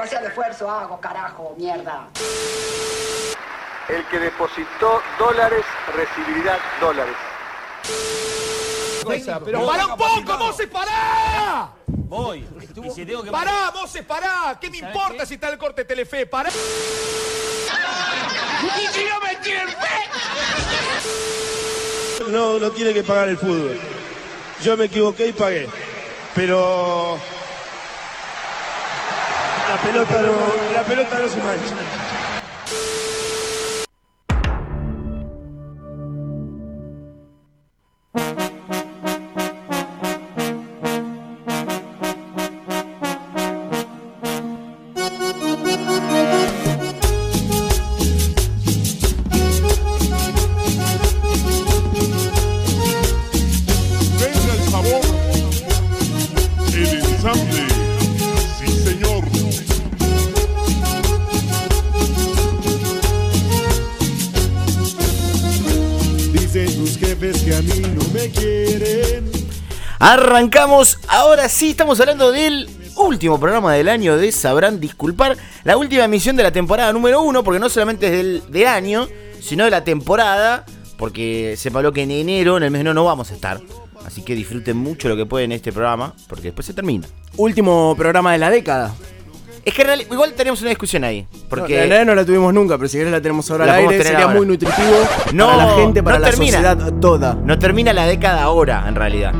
demasiado esfuerzo hago, carajo, mierda. El que depositó dólares recibirá dólares. Pero para un poco, Moses, pará. Voy. Y si tengo que Pará, Moses, pará. ¿Qué me importa si está el corte Telefe? Pará. No, no tiene que pagar el fútbol. Yo me equivoqué y pagué. Pero la pelota no, la pelota no se mancha. Arrancamos, ahora sí estamos hablando del último programa del año de Sabrán Disculpar, la última emisión de la temporada número uno, porque no solamente es del, del año, sino de la temporada, porque se habló que en enero, en el mes de enero, no vamos a estar. Así que disfruten mucho lo que pueden este programa, porque después se termina. Último programa de la década. Es que en realidad- igual tenemos una discusión ahí, porque... No, la no la tuvimos nunca, pero si querés la tenemos ahora La al aire, sería ahora. muy nutritivo No, para la gente, para no la termina. sociedad toda. No termina la década ahora, en realidad.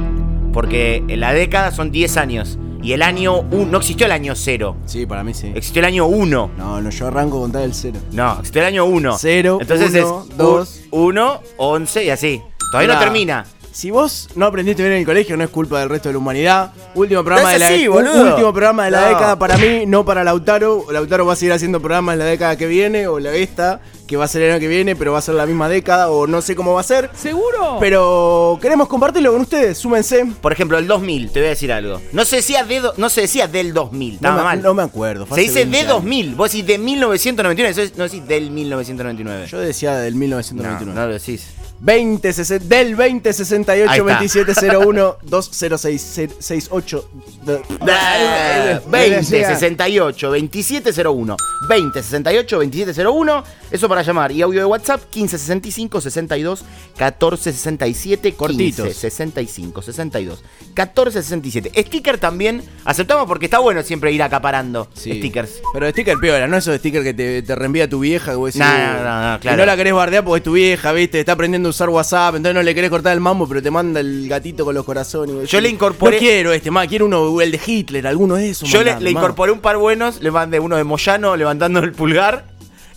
Porque en la década son 10 años. Y el año 1, no existió el año 0. Sí, para mí sí. Existió el año 1. No, no, yo arranco a contar el cero. No, existió el año 1. Cero, Entonces uno, es dos. 1, 11 y así. Todavía no termina. Si vos no aprendiste bien en el colegio, no es culpa del resto de la humanidad. Último programa, No de, la, así, boludo. último programa de la No. década para mí, no para Lautaro. Lautaro va a seguir haciendo programas la década que viene, o la esta, que va a ser el año que viene, pero va a ser la misma década, o no sé cómo va a ser. ¿Seguro? Pero queremos compartirlo con ustedes, súmense. Por ejemplo, el 2000, te voy a decir algo. No se decía, de do- no se decía del 2000. No me, mal. no me acuerdo. se dice 20 de años. 2000. Vos decís de 1999. Eso es- no decís del 1999. Yo decía del no, 1999. no lo decís. 20, sesen- del 202068 Ahí está. 2701 206668 Eh, 20 68 2701 20 68 2701 Eso para llamar Y audio de WhatsApp 15 65 62 14 67 Cortitos. 15 65 62 14 67 Sticker también aceptamos porque está bueno siempre ir acaparando stickers Pero sticker piola, no esos stickers que te, te reenvía tu vieja. Que vos decís, No, no, no, no, claro. no la querés bardear porque es tu vieja, viste, está aprendiendo usar WhatsApp, entonces no le querés cortar el mambo, pero te manda el gatito con los corazones. Yo decís, le incorporé- No quiero este, más, quiero uno, el de Hitler, alguno de esos. Yo le, mandame, le incorporé un par buenos, le mandé uno de Moyano levantando el pulgar,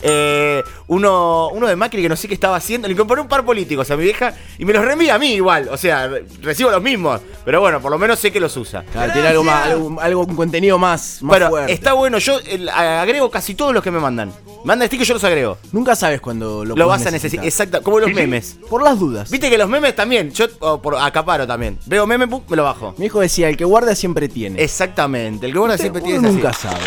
eh, uno, uno de Macri que no sé qué estaba haciendo, le incorporé un par políticos a mi vieja y me los reenvía a mí igual, o sea, recibo los mismos, pero bueno, por lo menos sé que los usa. Claro, tiene algo más, algo, algo con contenido más, más Pero fuerte. está bueno, yo el- agrego casi todos los que me mandan. Manda stickers, yo los agrego. Nunca sabes cuando lo Lo vas a necesitar, exacto, como los memes. Por las dudas. Viste que los memes también, yo oh, por acaparo también. Veo meme, pum, me lo bajo. Mi hijo decía, el que guarda siempre tiene. Exactamente, el que guarda siempre Uno tiene es nunca así. sabe.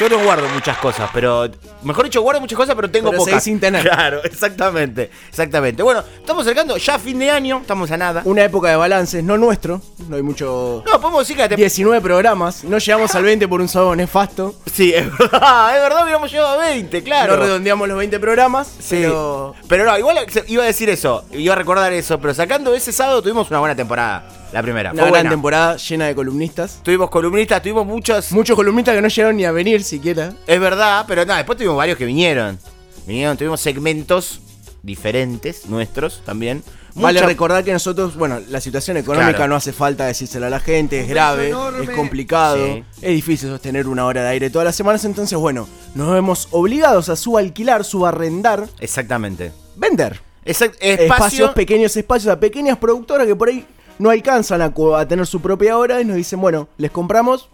Yo no guardo muchas cosas, pero. Mejor dicho, guardo muchas cosas, pero tengo Pero pocas. sin tener. Claro, exactamente. Exactamente. Bueno, estamos acercando ya a fin de año, estamos a nada. Una época de balances, no nuestro, no hay mucho... No, podemos decir que tem- 19 programas, no llegamos al 20 por un sábado nefasto. Sí, es verdad, es verdad, hubiéramos llegado a 20, claro. No redondeamos los 20 programas, Sí. pero... Pero no, igual iba a decir eso, iba a recordar eso, pero sacando ese sábado tuvimos una buena temporada, la primera. Una Fue gran buena. temporada llena de columnistas. Tuvimos columnistas, tuvimos muchos. Muchos columnistas que no llegaron ni a venir siquiera. Es verdad, pero nada, después tuvimos varios que vinieron. Vinieron, tuvimos segmentos diferentes, nuestros también. Vale Mucha- recordar que nosotros, bueno, la situación económica Claro. no hace falta decírsela a la gente, es grave, es complicado, Sí. es difícil sostener una hora de aire todas las semanas, entonces bueno, nos vemos obligados a subalquilar, subarrendar, Exactamente. vender. Exact- Espacios, espacio, pequeños espacios a pequeñas productoras que por ahí no alcanzan a, a tener su propia hora y nos dicen, bueno, les compramos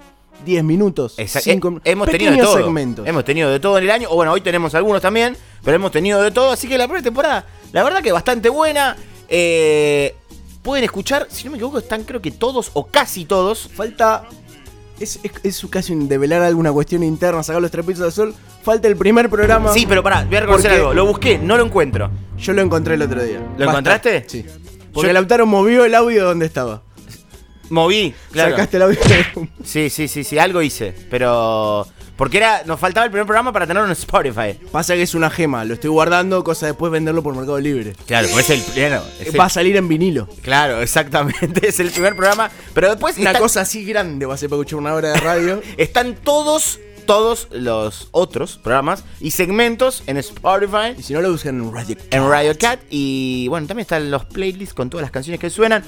10 minutos, Exact- 5 eh, hemos tenido de todo. segmentos. Hemos tenido de todo en el año. O bueno, hoy tenemos algunos también. Pero hemos tenido de todo. Así que la primera temporada, la verdad que bastante buena. Eh, pueden escuchar, si no me equivoco, están creo que todos o casi todos. Falta. Es, es, es casi un develar alguna cuestión interna, sacar los trapitos al sol. Falta el primer programa. Sí, pero pará, voy a reconocer algo. Lo busqué, no lo encuentro. Yo lo encontré el otro día. ¿Lo encontraste? Sí. Porque Yo- Lautaro movió el audio donde estaba. Moví, claro. Sacaste el audio. Sí, sí, sí, sí, algo hice. Pero. Porque era, nos faltaba el primer programa para tenerlo en Spotify. Pasa que es una gema, lo estoy guardando, cosa de después venderlo por Mercado Libre. Claro, pues es el primero. es el- Va a salir en vinilo. Claro, exactamente. Es el primer programa. Pero después Una está- cosa así grande va a ser para escuchar una hora de radio. están todos, todos los otros programas y segmentos en Spotify. y si no lo buscan en Radio en Radio Cat y bueno, también están los playlists con todas las canciones que suenan.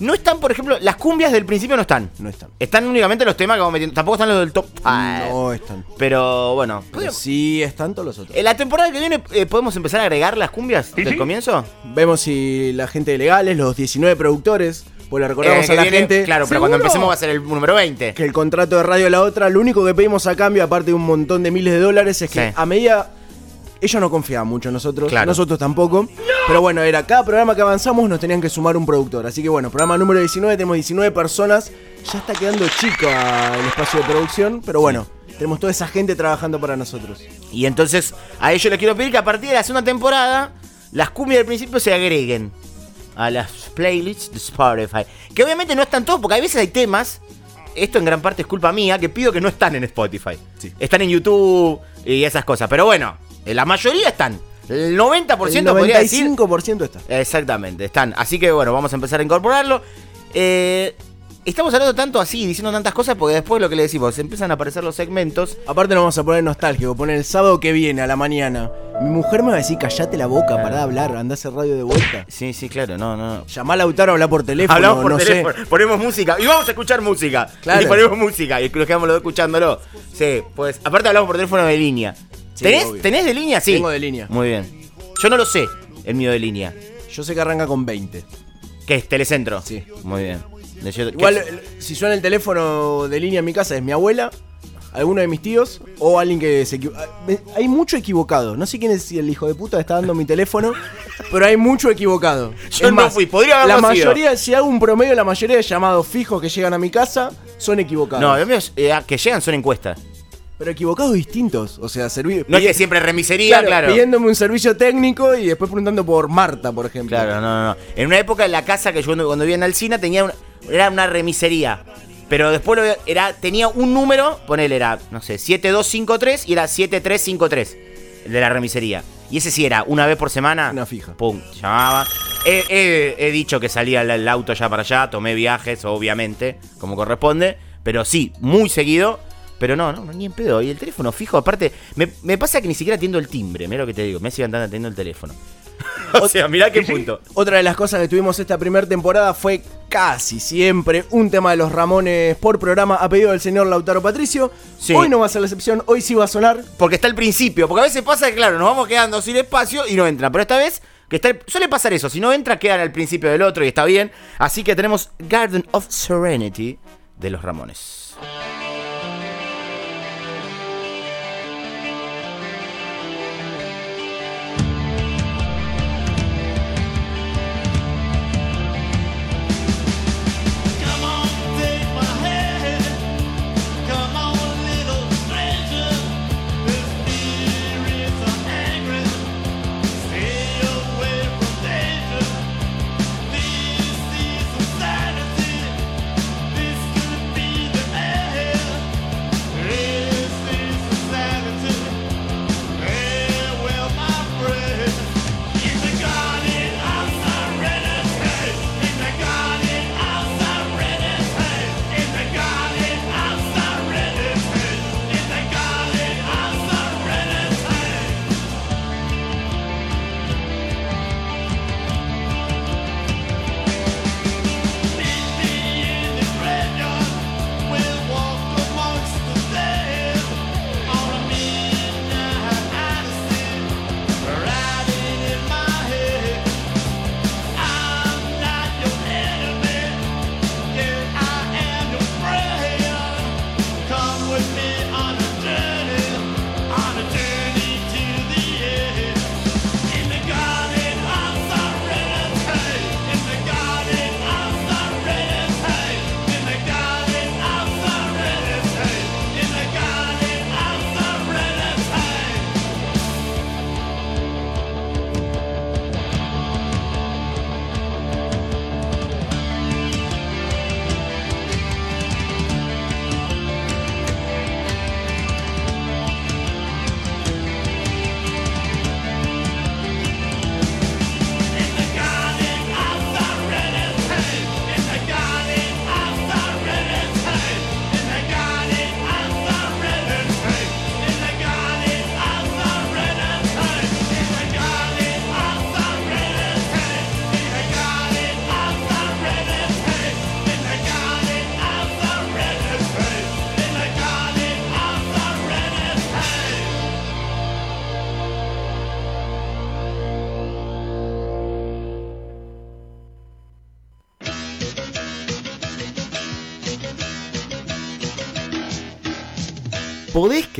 No están, por ejemplo, las cumbias del principio no están. No están. Están únicamente los temas que vamos metiendo. Tampoco están los del top 5. No están. Pero bueno. Pero sí están todos los otros. En la temporada que viene eh, podemos empezar a agregar las cumbias del comienzo. Vemos si la gente de legales, los 19 productores, pues le recordamos Eh, a la viene- gente. Claro, pero cuando empecemos va a ser el número 20. que el contrato de radio la otra, lo único que pedimos a cambio, aparte de un montón de miles de dólares, es que Sí. a medida. Ellos no confiaban mucho en nosotros, Claro. nosotros tampoco. Pero bueno, era cada programa que avanzamos nos tenían que sumar un productor. Así que bueno, programa número 19, tenemos 19 personas. Ya está quedando chico ah, el espacio de producción, pero bueno, tenemos toda esa gente trabajando para nosotros. Y entonces a ellos les quiero pedir que a partir de la segunda temporada las cumbias del principio se agreguen a las playlists de Spotify. Que obviamente no están todos, porque a veces hay temas, esto en gran parte es culpa mía, que pido que no están en Spotify. Sí. Están en YouTube y esas cosas. Pero bueno, eh, la mayoría están. El 90% el podría decir. 95% está. Exactamente, están. Así que bueno, vamos a empezar a incorporarlo. Eh, estamos hablando tanto así, diciendo tantas cosas, porque después lo que le decimos, empiezan a aparecer los segmentos. Aparte nos vamos a poner nostálgico, poner el sábado que viene a la mañana. Mi mujer me va a decir, callate la boca, Claro. pará de hablar, andá a hacer radio de vuelta. Sí, sí, claro, no, no. Llamá a Lautaro a hablar por teléfono, Hablamos por no teléfono, sé. ponemos música y vamos a escuchar música. Claro. Y ponemos música y nos quedamos los dos escuchándolo. Sí, pues aparte hablamos por teléfono de línea. Sí, ¿Tenés, obvio. ¿Tenés de línea? Sí. Tengo de línea. Muy bien. Yo no lo sé, el mío de línea. Yo sé que arranca con 20. ¿Qué es? Telecentro. Sí. Muy bien. Igual, ¿qué- el- si suena el teléfono de línea en mi casa, es mi abuela, alguno de mis tíos o alguien que se ah, Hay mucho equivocado. No sé quién es el hijo de puta que está dando mi teléfono, pero hay mucho equivocado. Yo Es no fui, podría La haberlo sido. mayoría, si hago un promedio, la mayoría de llamados fijos que llegan a mi casa son equivocados. No, los míos eh, que llegan son encuestas. Pero equivocados distintos. O sea, servir. No es que siempre remisería, claro. Pidiéndome un servicio técnico y después preguntando por Marta, por ejemplo. Claro, no, no, no. En una época en la casa que yo cuando, cuando vivía en Alcina tenía una, era una remisería. Pero después lo- era, tenía un número, ponele, era, no sé, 7253 y era 7353, el de la remisería. Y ese sí era, una vez por semana. Una fija. Pum, llamaba. He, he- he dicho que salía el, el auto ya para allá, tomé viajes, obviamente, como corresponde. Pero sí, muy seguido. Pero no, no, no, ni en pedo. Y el teléfono fijo, aparte, me, me pasa que ni siquiera atiendo el timbre, mira lo que te digo. Me sigue andando atendiendo el teléfono. o sea, mirá qué punto. Otra de las cosas que tuvimos esta primera temporada fue casi siempre un tema de los Ramones por programa a pedido del señor Lautaro Patricio. Sí. Hoy no va a ser la excepción, hoy sí va a sonar. Porque está al principio. Porque a veces pasa que, claro, nos vamos quedando sin espacio y no entra. Pero esta vez, que está suele pasar eso. Si no entra, quedan al principio del otro y está bien. Así que tenemos Garden of Serenity de los Ramones.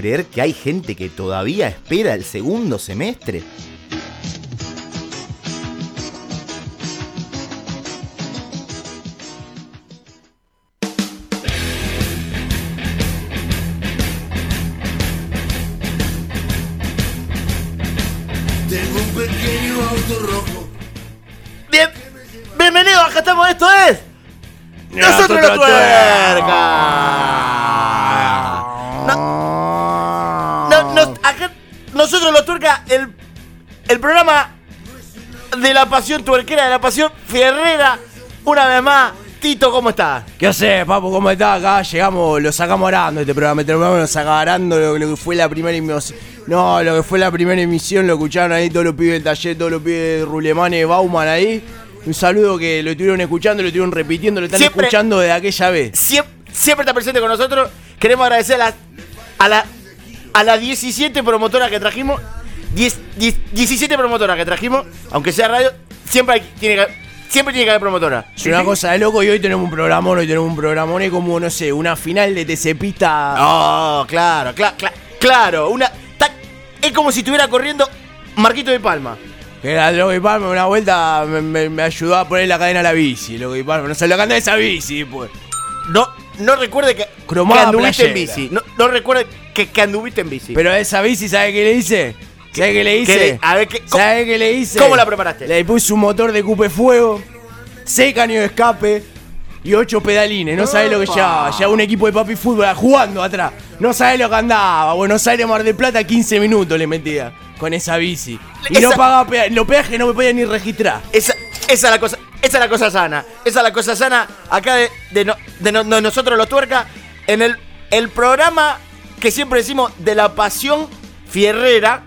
Creer que hay gente que todavía espera el segundo semestre? La pasión tuerquera, de la pasión fierrera, una vez más. Tito, ¿cómo estás? ¿Qué haces, papu? ¿Cómo estás? Acá llegamos, lo sacamos arando este programa. Este programa lo sacamos arando lo, lo que fue la primera emisión. No, lo que fue la primera emisión, lo escucharon ahí todos los pibes del taller, todos los pibes de Rulemane, Bauman ahí. Un saludo que lo estuvieron escuchando, lo estuvieron repitiendo, lo están Siempre- escuchando desde aquella vez. Siempre, siempre está presente con nosotros. Queremos agradecer a las a la, a las 17 promotoras que trajimos. 10 10 17 promotoras que trajimos, aunque sea radio, siempre, hay- tiene, que, siempre tiene que haber promotora. Es una cosa de loco y hoy tenemos un programón, hoy tenemos un programón, es como, no sé, una final de TC Pista. Oh, claro, cla- cla- claro. Una, es como si estuviera corriendo Marquito de Palma. Que era Loco y Palma, una vuelta me, me- me ayudó a poner la cadena a la bici. Loco y Palma, no salió a cantar esa bici, pues. No, no recuerde que, que anduviste en bici. No, no recuerde que, que anduviste en bici. Pero a esa bici, ¿sabe qué le hice? ¿Sabe qué le hice? le- a ver, ¿qué- cómo- ¿Sabe qué le hice? cómo la preparaste? Le puse un motor de cupe fuego, seis caños de escape y ocho pedalines. No sabe lo que llevaba. Llevaba un equipo de papi fútbol jugando atrás. No sabe lo que andaba. Buenos Aires, Mar del Plata, 15 minutos le metía con esa bici. Y no Esa- pagaba peaje. Los peajes no me podía ni registrar. Esa, esa es la cosa, esa es la cosa sana. Esa es la cosa sana acá de, de no- de no- de nosotros los tuerca. En el, el programa que siempre decimos de la pasión fierrera.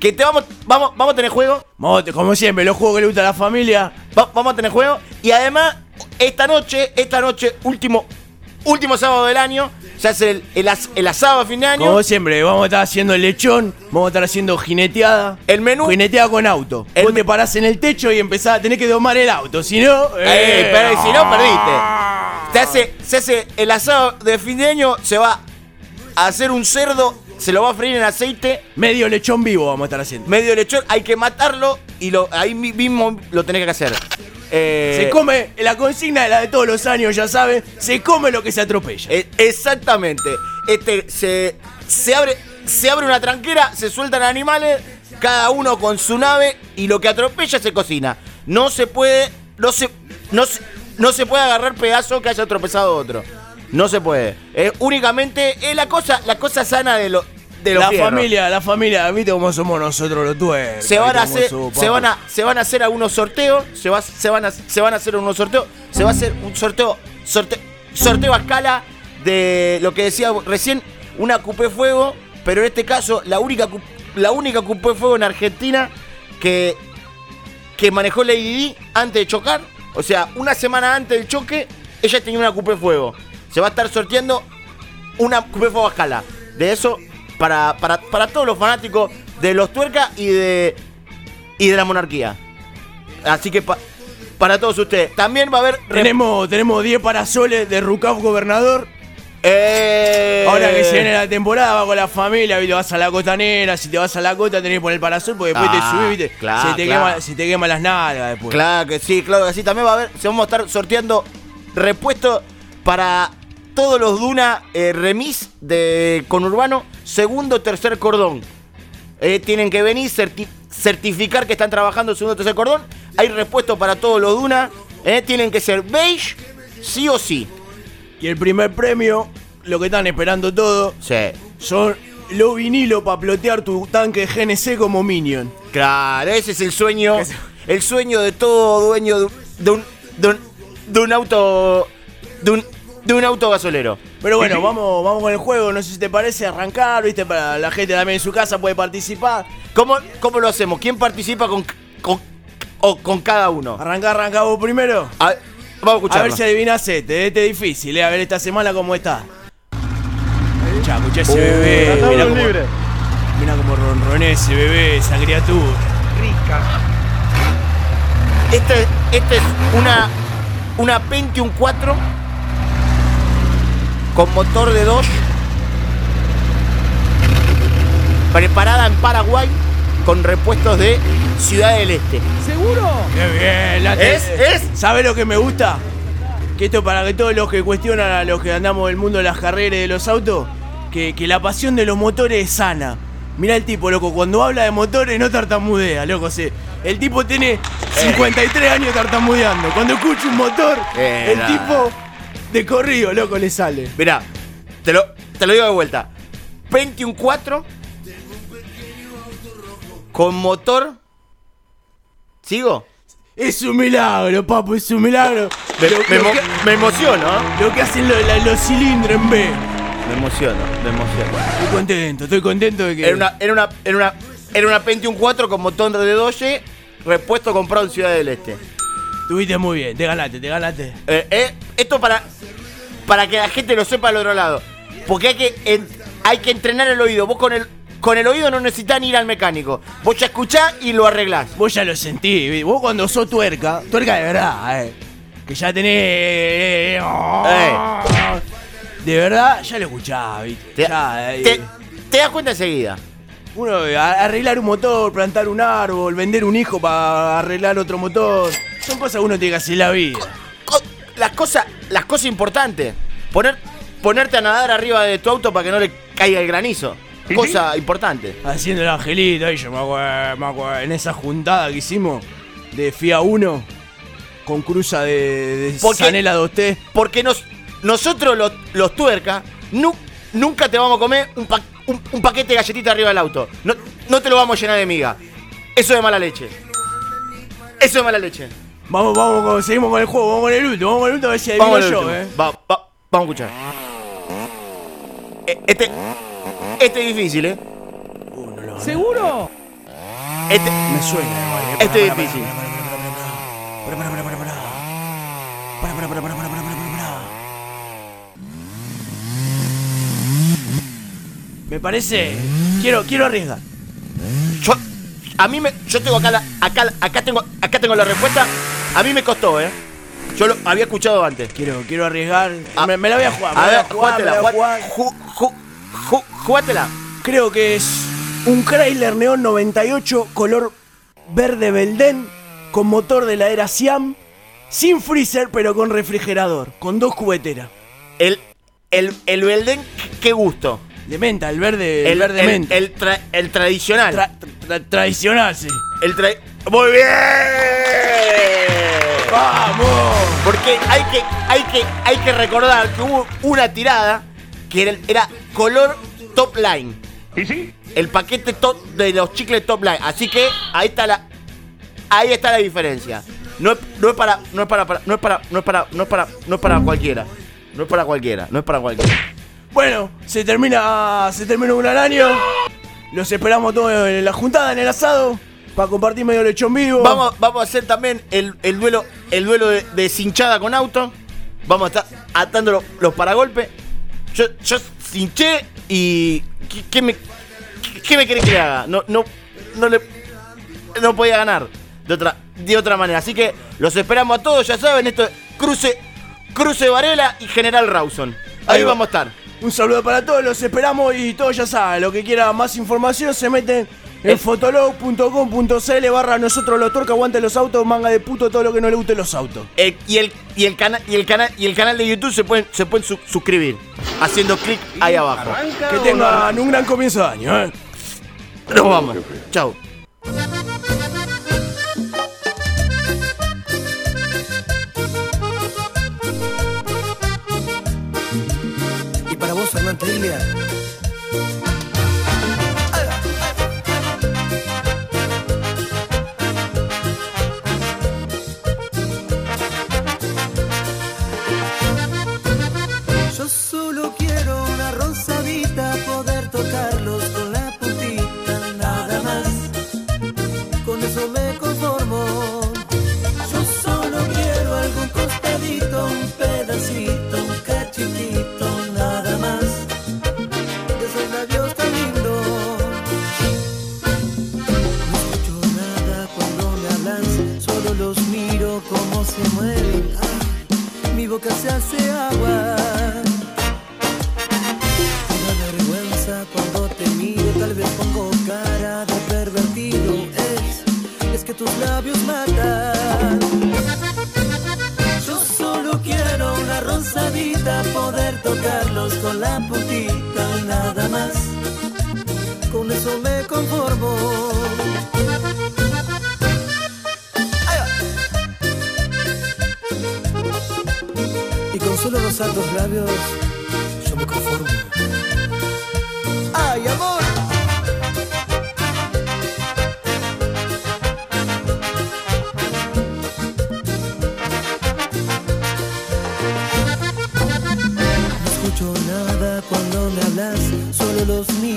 Que te vamos, vamos, vamos a tener juego. Vamos, como siempre, los juegos que le gusta a la familia. Va- vamos a tener juego. Y además, esta noche, esta noche, último, último sábado del año, se hace el, el as- el asado a fin de año. Como siempre, vamos a estar haciendo el lechón, vamos a estar haciendo jineteada. El menú- Jineteada con auto. El Vos me- te parás en el techo y empezás a tener que domar el auto, si no. Eh, pero si no, perdiste. Se hace, se hace el asado de fin de año, se va a hacer un cerdo, se lo va a freír en aceite, Medio lechón vivo vamos a estar haciendo. medio lechón, hay que matarlo y lo, ahí mi- mismo lo tenés que hacer. Eh, Se come, la consigna de la de todos los años, ya saben, se come lo que se atropella. eh, exactamente. Este se, se abre se abre una tranquera, se sueltan animales, cada uno con su nave y lo que atropella se cocina. No se puede no se no se, no se puede agarrar pedazo que haya tropezado otro. No se puede. Únicamente es la cosa la cosa sana de lo de los la fierros. familia, la familia, viste cómo somos nosotros los tuercos. se van a hacer se van a se van a hacer algunos sorteos se va se van a se van a hacer unos sorteos se va a hacer un sorteo sorteo sorteo a escala de lo que decía recién una cupé fuego pero en este caso la única la única cupé fuego en Argentina que que manejó Lady Di antes de chocar o sea una semana antes del choque ella tenía una cupé fuego se va a estar sorteando una cupé fuego a escala de eso para, para, para todos los fanáticos de los tuercas y de y de la monarquía. Así que pa- para todos ustedes. También va a haber. Tenemos, tenemos 10 parasoles de Rucaf Gobernador. Eh, Ahora que se viene la temporada, va con la familia, ¿viste? vas a la costanera, si te vas a la costa tenés que poner el parasol porque después Ah, te subís, ¿viste? claro, se, te claro. quema, se te queman las nalgas después. Claro que sí, claro que sí. También va a haber. Se vamos a estar sorteando repuestos para todos los Duna eh, remis de Conurbano, segundo, tercer cordón. Eh, tienen que venir, certi- certificar que están trabajando segundo, tercer cordón. Hay repuestos para todos los Duna. eh, tienen que ser beige, sí o sí. Y el primer premio, lo que están esperando todos, Sí. son los vinilos para plotear tu tanque GNC como Minion. Claro, ese es el sueño. El sueño de todo dueño de, un- de un, de un- de un auto. De un, de un auto gasolero. Pero bueno, vamos, vamos con el juego, no sé si te parece arrancar, ¿viste? Para la gente también en su casa puede participar. ¿Cómo, cómo lo hacemos? ¿Quién participa con, con, o con cada uno? Arranca, arranca vos primero. A vamos a A ver si adivinas este, este es difícil, eh. A ver esta semana cómo está. Escuchá, escuchá ese bebé. Mira cómo, mirá cómo ronronea ese bebé, esa criatura. Este, este es una, una Pentium 4 con motor de Dodge preparada en Paraguay con repuestos de Ciudad del Este. ¿Seguro? Qué bien, la ¿Es? ¿Es? ¿Sabe lo que me gusta? Que esto para que todos los que cuestionan a los que andamos del mundo de las carreras y de los autos, que, que la pasión de los motores es sana. Mirá el tipo, loco, cuando habla de motores no tartamudea, loco. sí. El tipo tiene 53 años tartamudeando. Cuando escucha un motor, Eh, el tipo de corrido, loco, le sale. Mirá, te lo, te lo digo de vuelta. Pentium 4 con motor. ¿Sigo? Es un milagro, papu, es un milagro. Me, Lo- me lo que- me emociono, ¿eh? Lo que hacen lo- la- los cilindros en B. Me emociono, me emociono. Estoy contento, estoy contento de que. Era una, era una, era una, era una Pentium 4 con motor de Doge, repuesto comprado en Ciudad del Este. Estuviste muy bien, te ganaste, te ganaste. Eh, eh, esto para, para que la gente lo sepa al otro lado. Porque hay que, en- hay que entrenar el oído. Vos con el, con el oído no necesitas ni ir al mecánico. Vos ya escuchás y lo arreglás. Vos ya lo sentí, vi. vos cuando sos tuerca, tuerca de verdad, eh. Que ya tenés. eh, De verdad, ya lo escuchás, viste. Te, Ya, eh, te- te das cuenta enseguida. Uno, eh, arreglar un motor, plantar un árbol, vender un hijo para arreglar otro motor. Son cosas que uno tiene que hacer la vida. Co- Las cosas, las cosas importantes. Poner, ponerte a nadar arriba de tu auto para que no le caiga el granizo. Cosa importante. Haciendo el angelito, ahí yo me acuerdo, me acuerdo, en esa juntada que hicimos de FIA 1 con cruza de, de Porque- Sanela 2T. Porque nos, nosotros los, los tuercas nu- nunca te vamos a comer un, pa- un- un paquete de galletitas arriba del auto. No, no te lo vamos a llenar de miga. Eso es mala leche. Eso es mala leche. Vamos, vamos, seguimos con el juego, vamos con el último, vamos con el último a ver si adivino yo, último. eh. Va- va- vamos a escuchar. Eh, Este, este es difícil, ¿eh? ¿Seguro? Este, Me suena igual, eh. este es difícil. Me parece. Quiero, quiero arriesgar. Yo, a mí me, yo tengo acá, la, acá, acá tengo, acá tengo la respuesta. A mí me costó, ¿eh? Yo lo había escuchado antes. Quiero, quiero arriesgar. Ah, me, me la voy a jugar. A ver, jugátela, jugátela. Creo que es un Chrysler Neon 98 color verde Belden con motor de la era Siam, sin freezer pero con refrigerador, con dos cubeteras. El, el, el Belden, qué gusto. De menta, el verde, el, verde el, menta. el tra- el tradicional. Tra- tra- tradicional, sí. el tra- Muy bien. ¡Vamos! Porque hay que, hay que, hay que recordar que hubo una tirada que era, era color top line. ¿Y sí? El paquete top de los chicles top line. Así que ahí está la. Ahí está la diferencia. No es, no es para. No es para, para- no es para. No es para. No es para. No es para cualquiera. No es para cualquiera. No es para cualquiera. Bueno, se termina, se termina un año. Los esperamos todos en la juntada, en el asado, para compartir medio lechón vivo. Vamos, vamos a hacer también el, el duelo, el duelo de, de cinchada con auto. Vamos a estar atando los, los paragolpes. Yo, yo cinché y. ¿Qué, qué me, qué, qué me querés que haga? No, no, no le. No podía ganar de otra, de otra manera. Así que los esperamos a todos, ya saben, esto es Cruce, Cruce Varela y General Rawson. Ahí Ahí va. vamos a estar. Un saludo para todos, los esperamos y todos ya saben, lo que quiera más información se meten en Eh. fotolog.com.cl barra nosotros los aguante los autos, manga de puto, todo lo que no le guste los autos. Eh, y el y el canal y el canal y el canal de YouTube se pueden se pueden su- suscribir haciendo clic ahí abajo. Que tengan un gran comienzo de año, eh. Nos vamos. Chao. Y para vos, Fernán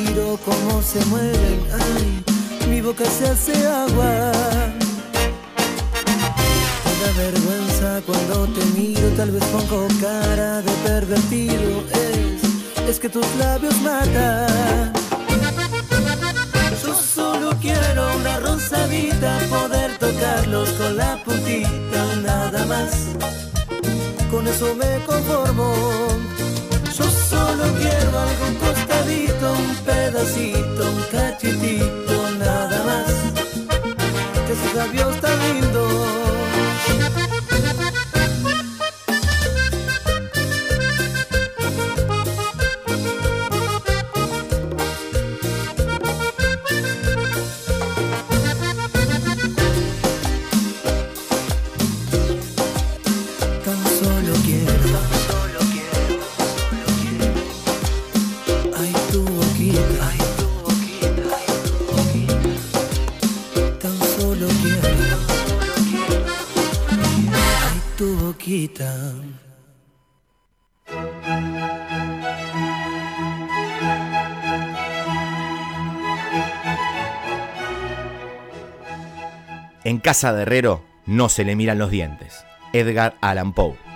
miro como se mueven. Ay, mi boca se hace agua. Me da vergüenza cuando te miro, tal vez pongo cara de pervertido. Es, es que tus labios matan. Yo solo quiero una rosadita, poder tocarlos con la puntita, nada más con eso me conformo. Solo quiero algo un costadito, un pedacito, un cachitito, nada más. Que esos labios Casa de Herrero no se le miran los dientes. Edgar Allan Poe.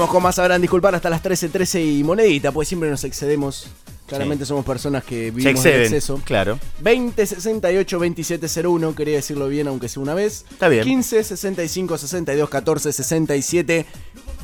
Seguimos con más sabrán disculpar hasta las 13.13 y monedita, pues siempre nos excedemos. Claramente somos personas que vivimos en exceso. Claro. 20 68 27 01, quería decirlo bien aunque sea una vez. Está bien. 15 65 62 14 67.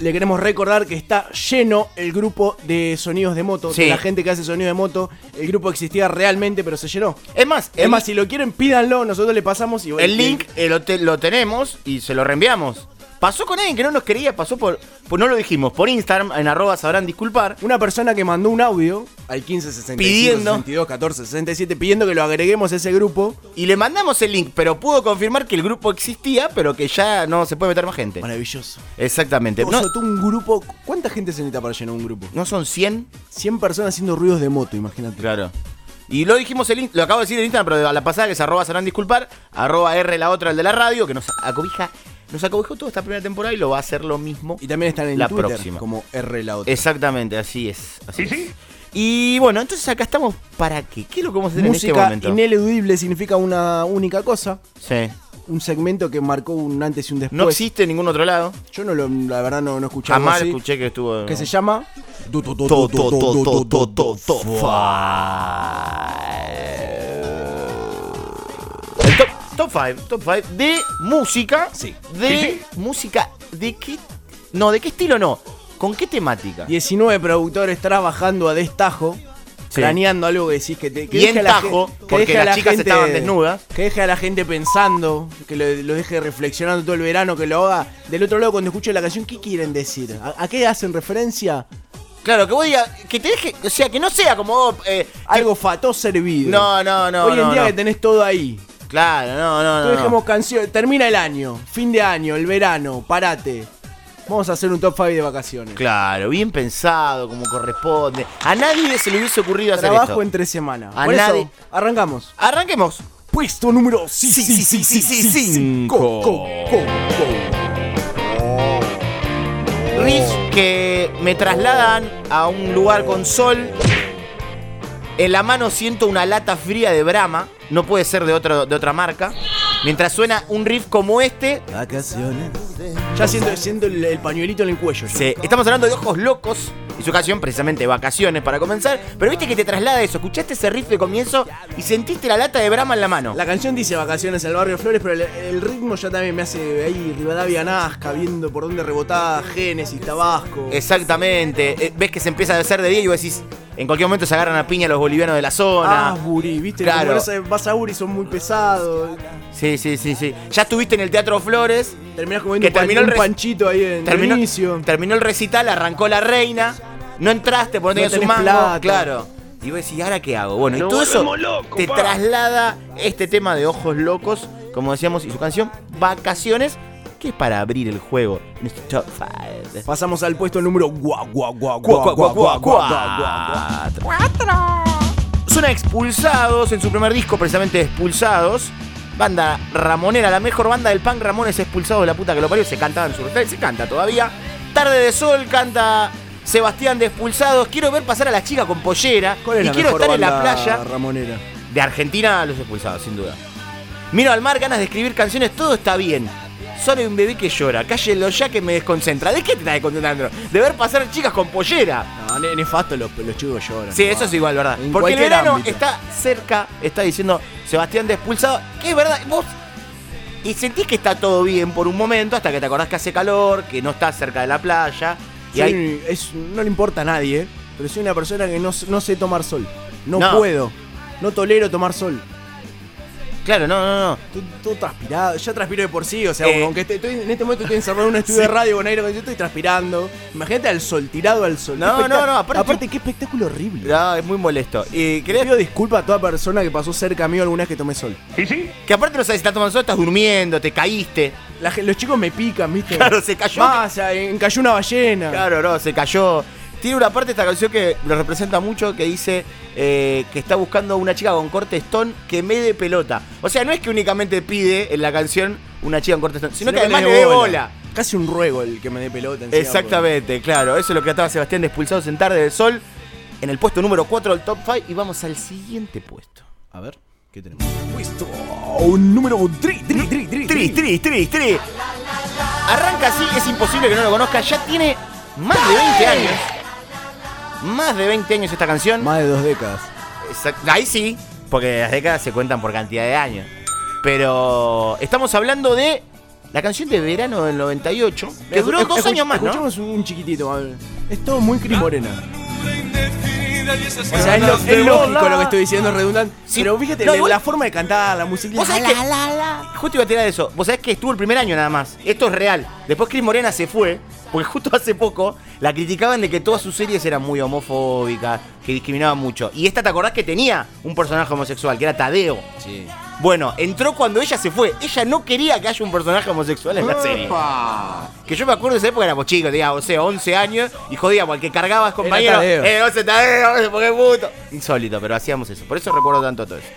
Le queremos recordar que está lleno el grupo de sonidos de moto, Sí. de la gente que hace sonido de moto. El grupo existía realmente, pero se llenó. Es más, Es el, más, si lo quieren, pídanlo, nosotros le pasamos y el link eh, lo, te- lo tenemos y se lo reenviamos. Pasó con alguien que no nos quería, pasó por, pues no lo dijimos, por Instagram, en arroba sabrán disculpar. Una persona que mandó un audio al 15 65 Pidiendo. 62 14 67 pidiendo que lo agreguemos a ese grupo. Y le mandamos el link, pero pudo confirmar que el grupo existía, pero que ya no se puede meter más gente. Maravilloso. Exactamente. No, tú un grupo. ¿Cuánta gente se necesita para llenar un grupo? no son 100, 100 personas haciendo ruidos de moto, imagínate. claro. Y lo dijimos el link, lo acabo de decir en Instagram, pero a la pasada que es arroba sabrán disculpar, arroba R la otra, el de la radio, que nos acobija, nos acobijó toda esta primera temporada y lo va a hacer lo mismo. Y también están en La Twitter próxima. como R la otra. Exactamente, así es. Así es. Y bueno, entonces acá estamos para qué? ¿Qué es lo que vamos a hacer en este Música momento? ineludible significa una única cosa. Sí. Un segmento que marcó un antes y un después. No existe en ningún otro lado. Yo no lo, la verdad no, no escuché Jamás así, escuché que estuvo. Que se llama. Top, top 5, top 5 de música. Sí. De música. ¿De qué? No, ¿de qué estilo no? ¿Con qué temática? 19 productores trabajando a destajo. Sí. Craneando algo que decís que te que Y deje en a la tajo, que porque deje a las la chicas gente- estaban desnudas. Que deje a la gente pensando, que lo, lo deje reflexionando todo el verano, que lo haga del otro lado cuando escuche la canción, ¿qué quieren decir? ¿A, a qué hacen referencia? Claro, que vos digas, que te deje, o sea, que no sea como... eh, que- Algo fató servido. No, no, no, Hoy en no, día no. que tenés todo ahí. Claro, no, no, Tú no. dejemos canción, termina el año, fin de año, el verano, parate. Vamos a hacer un top 5 de vacaciones. Claro, bien pensado, como corresponde. A nadie se le hubiese ocurrido hacer Trabajo esto. entre semana. A Por eso, nadie- arrancamos. Arranquemos. Puesto número Sí, sí, sí, sí, sí, sí, cinco. Riffs que me trasladan a un lugar con sol. En la mano siento una lata fría de Brahma. No puede ser de, otro, de otra marca. Mientras suena un riff como este. Vacaciones. Ya siento, siento el, el pañuelito en el cuello. Sí, estamos hablando de Ojos Locos y su canción, precisamente Vacaciones, para comenzar. Pero viste que te traslada eso. Escuchaste ese riff de comienzo y sentiste la lata de Brahma en la mano. La canción dice vacaciones al barrio Flores, pero el, el ritmo ya también me hace ahí Rivadavia Nazca, viendo por dónde rebotaba Génesis, Tabasco. Exactamente. Eh, ves que se empieza a hacer de día y vos decís, en cualquier momento se agarran a piña los bolivianos de la zona. Ah, Buri, viste, Claro. Ese- vas a Buri son muy pesados. Sí, sí, sí, sí. Ya estuviste en el Teatro Flores. Terminás comiendo Que un, terminó el un panchito ahí en Terminó, el inicio. terminó el recital, arrancó la reina. No entraste porque no No tenías un mango. plata. Claro. Y vos decís, ¿y ahora qué hago? Bueno, y todo eso te traslada este tema de Ojos Locos, como decíamos, y su canción Vacaciones, que es para abrir el juego. Nuestro top 5. Pasamos al puesto número guau, guau, guau, Cuá, guau, cuá, cuá, guau, cuá, guau, guau, guau. cuatro. Suena Expulsados en su primer disco, precisamente Expulsados. Banda Ramonera, la mejor banda del punk Ramones Expulsados de la puta que lo parió. Se cantaba en su se canta todavía. Tarde de Sol canta Sebastián de Expulsados. Quiero ver pasar a la chica con pollera. ¿Cuál es y la quiero mejor estar en la banda playa. Ramonera. De Argentina a los expulsados, sin duda. Miro al mar, ganas de escribir canciones, todo está bien. Solo hay un bebé que llora, cállelo ya que me desconcentra. ¿De qué te estás desconcentrando? De ver pasar chicas con pollera. No, ne- nefasto los, los chicos lloran. Sí, eso es igual, ¿verdad? En Porque el cualquier verano ámbito. está cerca, está diciendo Sebastián de expulsado, que es verdad, vos. Y sentís que está todo bien por un momento, hasta que te acordás que hace calor, que no estás cerca de la playa. Y Soy- hay- es- no le importa a nadie, ¿eh? pero soy una persona que no, no sé tomar sol. No, No. puedo. No tolero tomar sol. Claro, no, no, no. Estoy todo transpirado. Ya transpiro de por sí. O sea, Eh. aunque estoy, en este momento estoy encerrado en un estudio de radio con aire acondicionado, estoy transpirando. Imagínate al sol, tirado al sol. No, no, no, aparte- Aparte, qué espectáculo horrible. No, es muy molesto. Y querés pido disculpas a toda persona que pasó cerca mío alguna vez que tomé sol. que aparte no sabes si estás tomando sol, estás durmiendo, te caíste. La los chicos me pican, ¿viste? Claro, se cayó. Sea, encalló una ballena. Claro, no, se cayó. Tiene una parte de esta canción que lo representa mucho que dice eh, que está buscando una chica con corte stone que me dé pelota. O sea, no es que únicamente pide en la canción una chica con corte stone, sino, que además le dé bola. Casi un ruego el que me dé pelota. encima, Exactamente, claro. Eso es lo que trataba Sebastián de expulsados en Tarde del Sol. En el puesto número 4 del top 5 y vamos al siguiente puesto. porque- A ver, ¿qué tenemos? Puesto un número 3, 3, 3, 3. Tri, tri, tri, tri. Arranca así, es imposible que no lo conozca. Ya tiene más de 20 años. Más de 20 años esta canción. Más de dos décadas. Ahí sí, porque las décadas se cuentan por cantidad de años. Pero estamos hablando de la canción de verano del 98, que duró dos años más, ¿no? Escuchamos un chiquitito. Es todo muy Cris Morena. O sea, es, lo- es lógico lo que estoy diciendo, es redundante. Sí. Pero fíjate, No, la, la forma de cantar, la música. Vos sabés que justo iba a tirar eso. Vos sabés que estuvo el primer año nada más. Esto es real. Después Cris Morena se fue, porque justo hace poco la criticaban de que todas sus series eran muy homofóbicas, que discriminaban mucho. Y esta te acordás que tenía un personaje homosexual, que era Tadeo. Sí. Bueno, entró cuando ella se fue. Ella no quería que haya un personaje homosexual en la serie. Que yo me acuerdo de esa época éramos chicos, tenía, o sea, 11 años, y jodíamos al que cargabas compañero. Tadeo. Eh, 11 Tadeo, eh, porque puto. Insólito, pero hacíamos eso. Por eso recuerdo tanto todo eso.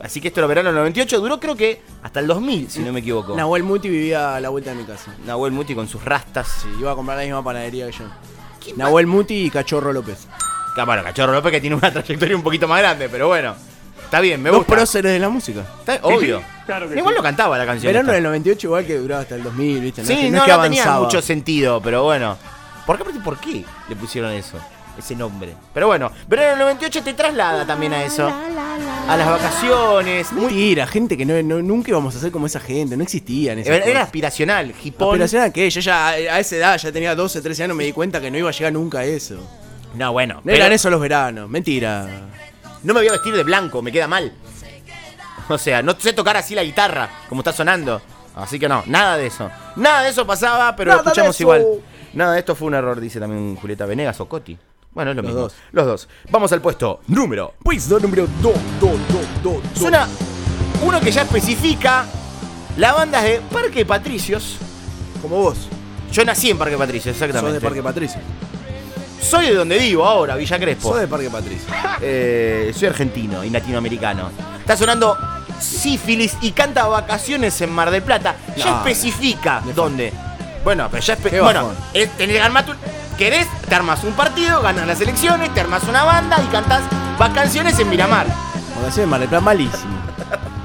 Así que esto era verano del 98, duró creo que hasta el 2000, si no me equivoco. Nahuel Muti vivía a la vuelta de mi casa. Nahuel Muti con sus rastas. Sí, iba a comprar la misma panadería que yo. Nahuel Muti y Cachorro López. Bueno, Cachorro López que tiene una trayectoria un poquito más grande, pero bueno. Está bien, me Dos gusta. próceres de la música. Está- obvio. Igual no cantaba la canción. Verano esta. del 98 igual que duraba hasta el 2000, ¿viste? Sí, que- no, es que no tenía avanzaba. mucho sentido, pero bueno. ¿Por qué, por qué le pusieron eso? Ese nombre. Pero bueno, verano del 98 te traslada también a eso. A las vacaciones. Muy, Mentira, gente que no, no- nunca íbamos a ser como esa gente, no existían esas era, era cosas. aspiracional, hipón. Aspiración a qué? Yo ya a esa edad, ya tenía 12, 13 años, me di cuenta que no iba a llegar nunca a eso. No, bueno. No pero eran esos los veranos, mentira. No me voy a vestir de blanco, me queda mal. O sea, no sé tocar así la guitarra, como está sonando. Así que no, nada de eso. Nada de eso pasaba, pero Nada lo escuchamos igual. Nada de esto fue un error, dice también Julieta Venegas o Coti. Bueno, es lo Los mismo. dos. Los dos. Vamos al puesto número. Puesto número 2, 2, 2, 2. Suena uno que ya especifica. La banda de Parque Patricios. Como vos, Yo nací en Parque Patricios, exactamente. de Parque Patricio. Soy de donde vivo ahora, Villa Crespo. Sos de Parque Patricio. Eh, soy argentino y latinoamericano. Está sonando sífilis y canta vacaciones en Mar del Plata. Ya No, especifica dónde. Bueno, pero ya espe- Qué Bueno, es tener que armar tu- ¿Querés? Te armas un partido, ganas las elecciones, te armas una banda y cantás Vacaciones en Miramar. Vacaciones en Mar del Plata, malísimo.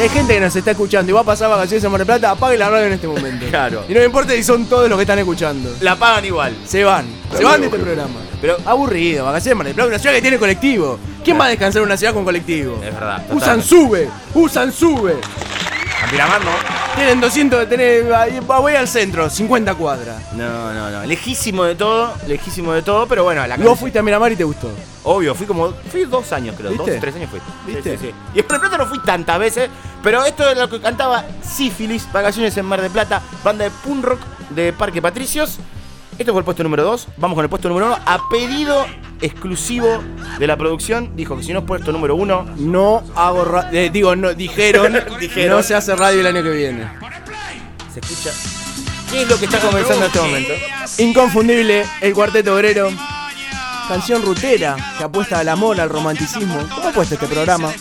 Si hay gente que nos está escuchando y va a pasar vacaciones en Mar del Plata, apague la radio en este momento. Claro. Y no me importa si son todos los que están escuchando. La pagan igual. Se van. Se van de este programa. Pero Aburrido, vacaciones en Mar del Plata, una ciudad que tiene colectivo. ¿Quién va a descansar en una ciudad con colectivo? es verdad. Usan totalmente. sube, usan sube. A Miramar no. Tienen 200, tenés, voy al centro, 50 cuadras. No, no, no. Lejísimo de todo, lejísimo de todo, pero bueno, la Y canción- vos fuiste a Miramar y te gustó. Obvio, fui como. Fui dos años, creo. ¿Viste? Dos, tres años fui. ¿Viste? Sí, sí, sí. Y en Mar Plata no fui tantas veces, pero esto es lo que cantaba Sífilis, Vacaciones en Mar del Plata, banda de punk rock de Parque Patricios. Este fue el puesto número 2. Vamos con el puesto número 1. A pedido exclusivo de la producción, dijo que si no es puesto número 1, No hago radio. digo, no, dijeron, Dijeron. no se hace radio el año que viene. se escucha. ¿Qué es lo que está comenzando en este momento? Inconfundible, el cuarteto obrero. Canción rutera que apuesta al amor, al romanticismo. ¿Cómo ha puesto este programa?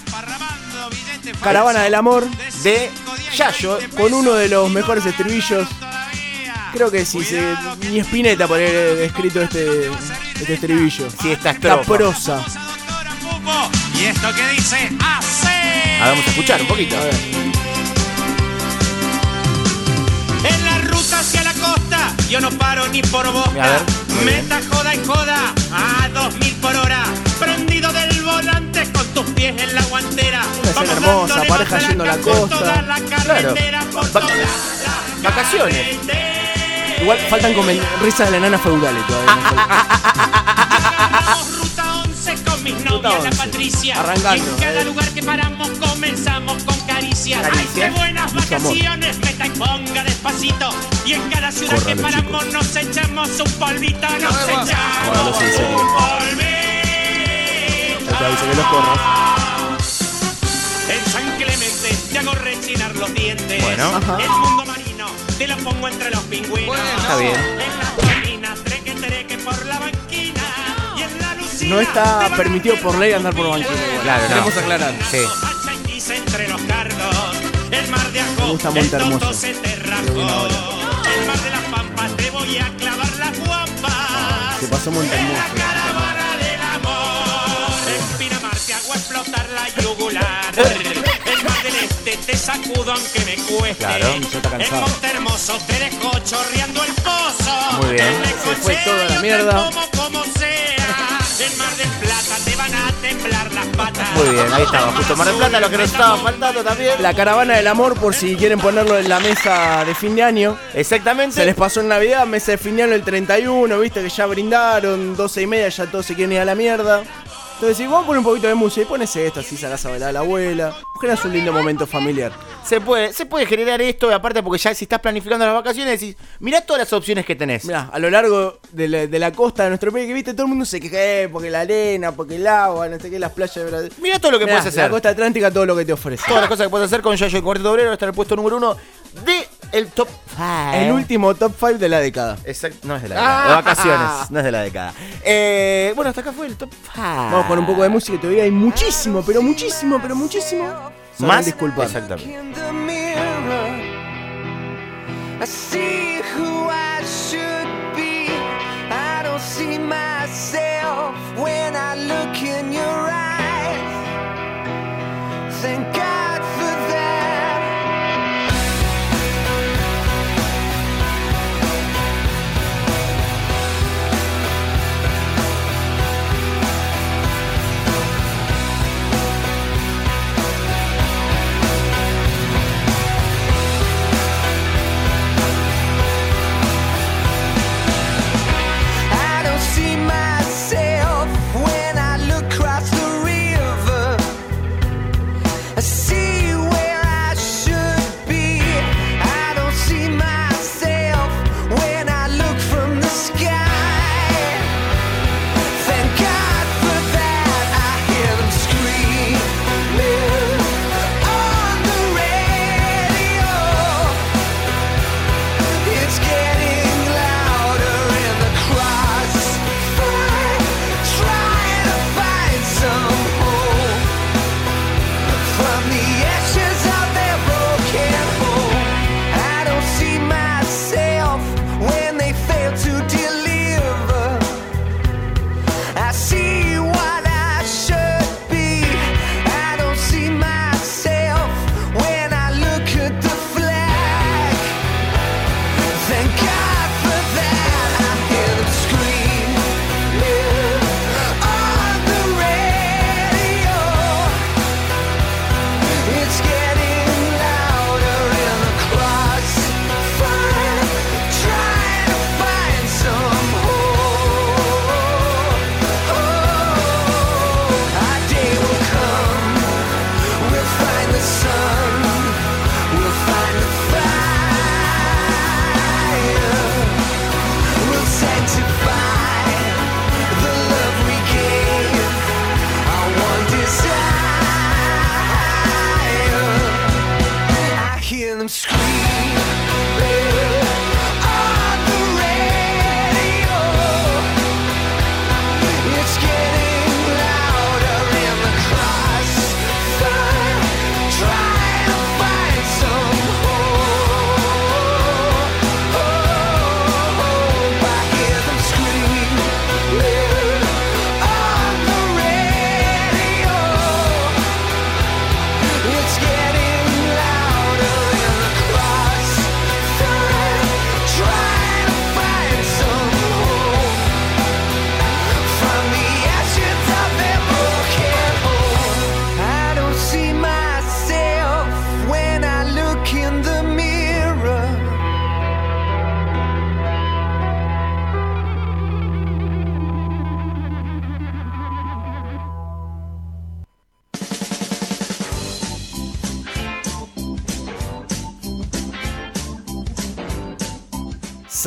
Caravana del amor, De Yayo. con uno de los mejores estribillos. Creo que sí, se, ni Spinetta por haber escrito este, este estribillo. Sí, esta estrofa. prosa. Y esto que dice hace. Ah, vamos a escuchar un poquito. A ver. En la ruta hacia la costa, yo no paro ni por A boca. ver, muy bien. Meta joda y joda a 2000 por hora. Prendido del volante con tus pies en la guantera. Una escena Vamos hermosa, pareja yendo a la por costa. toda la carretera, por Va- toda la Vacaciones. Igual faltan comen- risas de la nana feudales todavía. falta. Vamos ruta 11 con mis novias, la 11, Patricia. arrancando, en cada eh. lugar que paramos comenzamos con caricias. Ay, qué buenas Mucho amor. vacaciones, meta y ponga despacito. Y en cada ciudad que paramos nos echamos un polvito, nos echamos un polvito. Ya te aviso que los corras. En San Clemente te hago rechinar los dientes. Bueno. Ajá. El mundo marino te lo pongo entre los pingüinos. Está bien. En las colinas, treque, treque por la banquina. Y en la lucina No está permitido por ley andar por banquina. Claro, no. Queremos aclarar. Sí. Changuis entre los cargos, el mar de Me gusta Monte Hermoso. El mar de las pampas te voy a clavar las guampas. Se pasó Monte Hermoso. Caravana del amor, en Pinamar te hago explotar la yugular. Este te sacudo aunque me cueste. Claro, En. Monte Hermoso te dejo chorreando el pozo. Muy bien. En Se fue toda la yo te mierda. como como sea. En Mar del Plata te van a temblar las patas. Muy bien, ahí estaba. Justo Mar del Plata, lo que nos estaba faltando también. La caravana del amor, por si quieren ponerlo en la mesa de fin de año. Exactamente. Se les pasó en Navidad, mesa de fin de año el 31, viste que ya brindaron, 12 y media, ya todos se quieren ir a la mierda. Entonces, si vamos a poner un poquito de música y pones esto, así sacás a bailar a la abuela. Generas un lindo momento familiar. Se puede, se puede generar esto, aparte porque ya si estás planificando las vacaciones, decís, mirá todas las opciones que tenés. Mirá, a lo largo de la, de la costa de nuestro país, que viste, todo el mundo se queja, eh, porque la arena, porque el agua, no sé qué, las playas de Brasil. Mirá todo lo que Mirá, puedes hacer. La costa atlántica, todo lo que te ofrece. Todas las cosas que puedes hacer con Yayo y Cuarteto Obrero está en el puesto número uno de el top 5. El último top 5 de la década. Exacto, no es de la década. De vacaciones, no es de la década. Eh, bueno, hasta acá fue el top 5. Vamos con un poco de música y todavía hay muchísimo, pero muchísimo, pero muchísimo. Sabrán Más. disculpar. Exactamente. in the mirror. I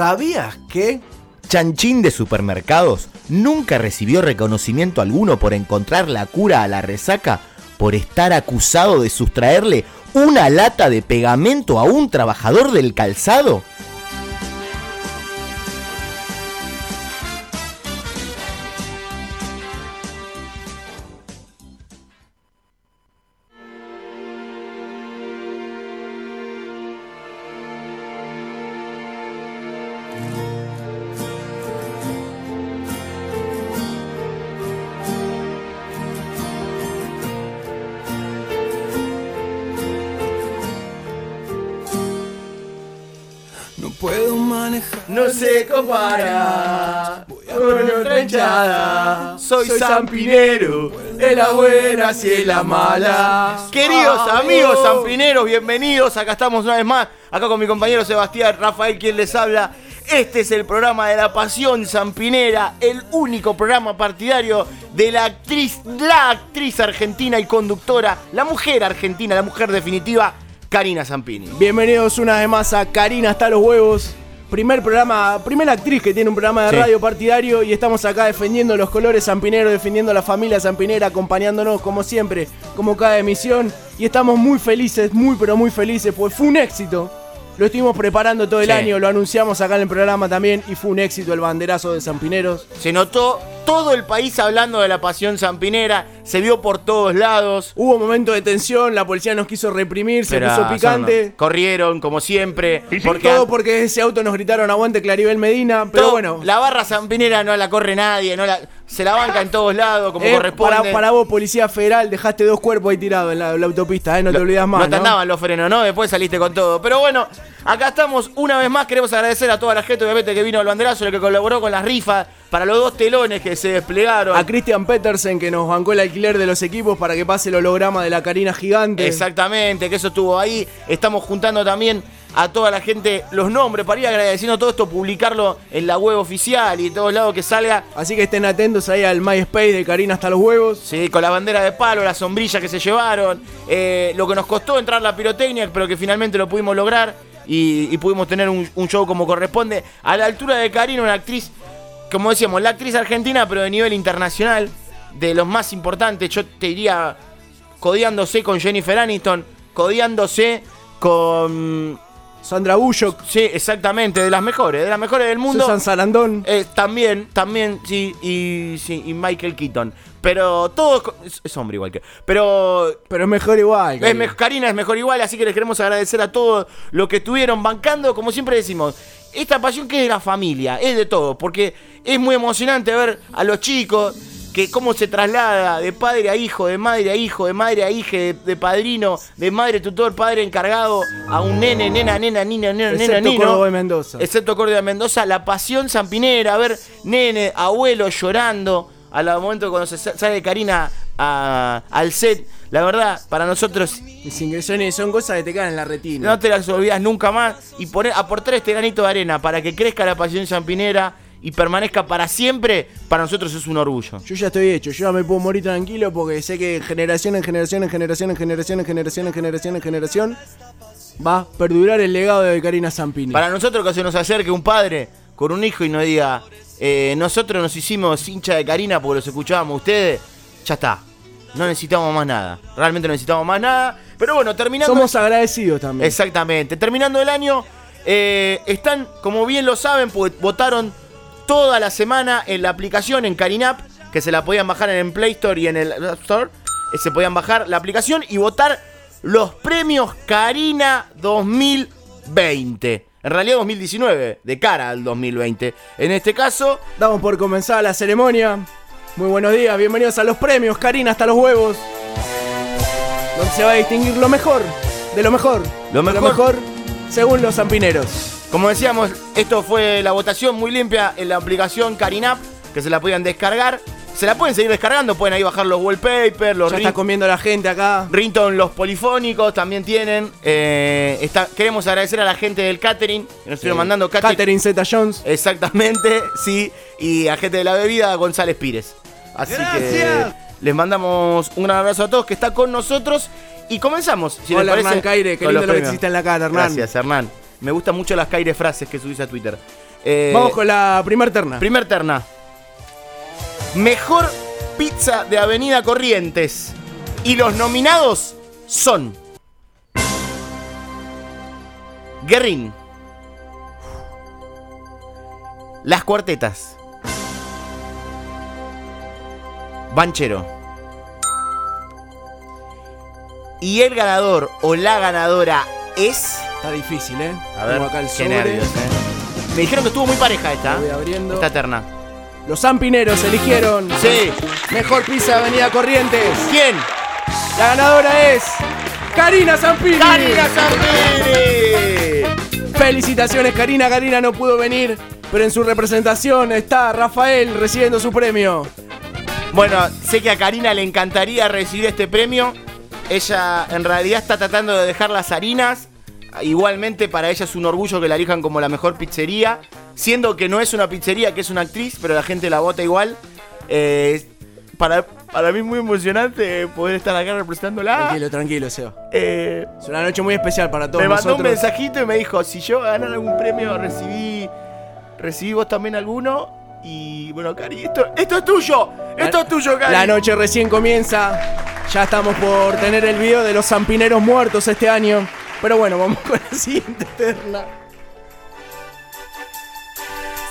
¿Sabías que? Chanchín de supermercados nunca recibió reconocimiento alguno por encontrar la cura a la resaca por estar acusado de sustraerle una lata de pegamento a un trabajador del calzado? Puedo manejar. No se compara con otra hinchada. Soy Zampinero, en las buenas y en las malas. Queridos amigos zampineros, bienvenidos. Acá estamos una vez más, acá con mi compañero Sebastián Rafael, quien les habla. Este es el programa de la pasión zampinera, el único programa partidario de la actriz, la actriz argentina y conductora, la mujer argentina, la mujer definitiva, Karina Zampini. Bienvenidos una vez más a Karina hasta los huevos. Primer programa, primera actriz que tiene un programa de Sí. radio partidario y estamos acá defendiendo los colores zampineros, defendiendo a la familia zampinera, acompañándonos como siempre, como cada emisión. Y estamos muy felices, muy pero muy felices, pues fue un éxito. Lo estuvimos preparando todo el Sí. año, lo anunciamos acá en el programa también y fue un éxito el banderazo de Zampineros. Se notó todo el país hablando de la pasión zampinera, se vio por todos lados. Hubo momentos de tensión, la policía nos quiso reprimir, se pero puso son- picante. Corrieron como siempre. Porque Todo porque ese auto nos gritaron aguante Claribel Medina, pero todo- bueno. La barra zampinera no la corre nadie, no la, se la banca en todos lados como Eh, corresponde. para, para vos, Policía Federal, dejaste dos cuerpos ahí tirados en la, la autopista, eh, no te olvidas más. No te ¿no? andaban los frenos, ¿no? Después saliste con todo. Pero bueno, acá estamos una vez más. Queremos agradecer a toda la gente, obviamente, que vino al banderazo, el que colaboró con las rifas, para los dos telones que se desplegaron. A Christian Petersen que nos bancó el alquiler de los equipos para que pase el holograma de la Karina gigante. Exactamente, que eso estuvo ahí. Estamos juntando también a toda la gente los nombres para ir agradeciendo todo esto, publicarlo en la web oficial y de todos lados que salga. Así que estén atentos ahí al MySpace de Karina hasta los huevos. Sí, con la bandera de palo, la sombrilla que se llevaron, eh, lo que nos costó entrar la pirotecnia, pero que finalmente lo pudimos lograr y, y pudimos tener un, un show como corresponde. A la altura de Karina, una actriz, como decíamos, la actriz argentina, pero de nivel internacional, de los más importantes, yo te diría, codeándose con Jennifer Aniston, codeándose con... Sandra Bullock, Sí, exactamente, de las mejores, de las mejores del mundo. Susan Sarandón. Eh, también, también, sí, y, sí, y Michael Keaton. Pero todos. Es, es hombre igual que. Pero. Pero es mejor igual. Es me- Karina es mejor igual, así que les queremos agradecer a todos los que estuvieron bancando. Como siempre decimos, esta pasión que es de la familia, es de todo. Porque es muy emocionante ver a los chicos que cómo se traslada de padre a hijo, de madre a hijo, de madre a hija, de, de padrino, de madre tutor, padre encargado, a un nene, nena, nena, niña, nena, nena, Excepto nino. Córdoba y Mendoza. Excepto Córdoba de Mendoza, la pasión zampinera, a ver nene, abuelo llorando al momento cuando se sa- sale Karina a- al set. La verdad, para nosotros ingresiones son cosas que te quedan en la retina. no te las olvidas nunca más. Y poner, aportar este granito de arena para que crezca la pasión zampinera y permanezca para siempre, para nosotros es un orgullo. Yo ya estoy hecho, yo ya me puedo morir tranquilo porque sé que generación en generación en generación en generación en generación en generación en generación va a perdurar el legado de Karina Zampini. Para nosotros que se nos acerque un padre con un hijo y nos diga, eh, nosotros nos hicimos hincha de Karina porque los escuchábamos ustedes, ya está. No necesitamos más nada. Realmente no necesitamos más nada. Pero bueno, terminando. Somos agradecidos también. Exactamente. Terminando el año, eh, están, como bien lo saben, pues votaron toda la semana en la aplicación, en Carinap, que se la podían bajar en el Play Store y en el App Store. eh, se podían bajar la aplicación y votar los premios Karina 2020. En realidad 2019, de cara al 2020. En este caso, Damos por comenzada la ceremonia. Muy buenos días, bienvenidos a los premios Karina hasta los huevos. Donde se va a distinguir lo mejor de lo mejor. Lo de mejor. según los zampineros. Como decíamos, esto fue la votación muy limpia en la aplicación Carinap, que se la podían descargar. Se la pueden seguir descargando, pueden ahí bajar los wallpapers, los Ya está comiendo la gente acá. ringtone, los polifónicos también tienen. Eh, está- queremos agradecer a la gente del catering, que nos estuvieron mandando catering. Catherine Zeta Jones. Exactamente, sí. Y a gente de la bebida, González Pires. Así que les mandamos un gran abrazo a todos que está con nosotros. Y comenzamos. Si les Hola parece, Hernán Caire, qué lindo lo que hiciste en la cara, Hernán. Gracias, Hernán. Me gustan mucho las Caire frases que subís a Twitter. Eh, Vamos con la primer terna. Primer terna. Mejor pizza de Avenida Corrientes. Y los nominados son. Guerrín. Las Cuartetas. Banchero. Y el ganador o la ganadora es. Está difícil, ¿eh? A ver, acá el qué nervios, eh. Me dijeron que estuvo muy pareja esta. Voy abriendo. Esta terna. Los Zampineros eligieron. Sí. Mejor pizza de Avenida Corrientes. ¿Quién? La ganadora es. Karina Zampini. ¡Karina Zampini! Felicitaciones, Karina. Karina no pudo venir, pero en su representación está Rafael recibiendo su premio. Bueno, sé que a Karina le encantaría recibir este premio. Ella en realidad está tratando de dejar las harinas. Igualmente para ella es un orgullo que la elijan como la mejor pizzería. Siendo que no es una pizzería, que es una actriz, pero la gente la vota igual. Eh, para, para mí es muy emocionante poder estar acá representándola. Tranquilo, tranquilo, Seba. Eh, Es una noche muy especial para todos me mandó un mensajito y me dijo, si yo ganar algún premio, recibí, recibí vos también alguno. Y bueno, Cari, esto, esto es tuyo. Esto es tuyo, Cari. La noche recién comienza. Ya estamos por tener el video de los zampineros muertos este año. Pero bueno, vamos con la siguiente terna.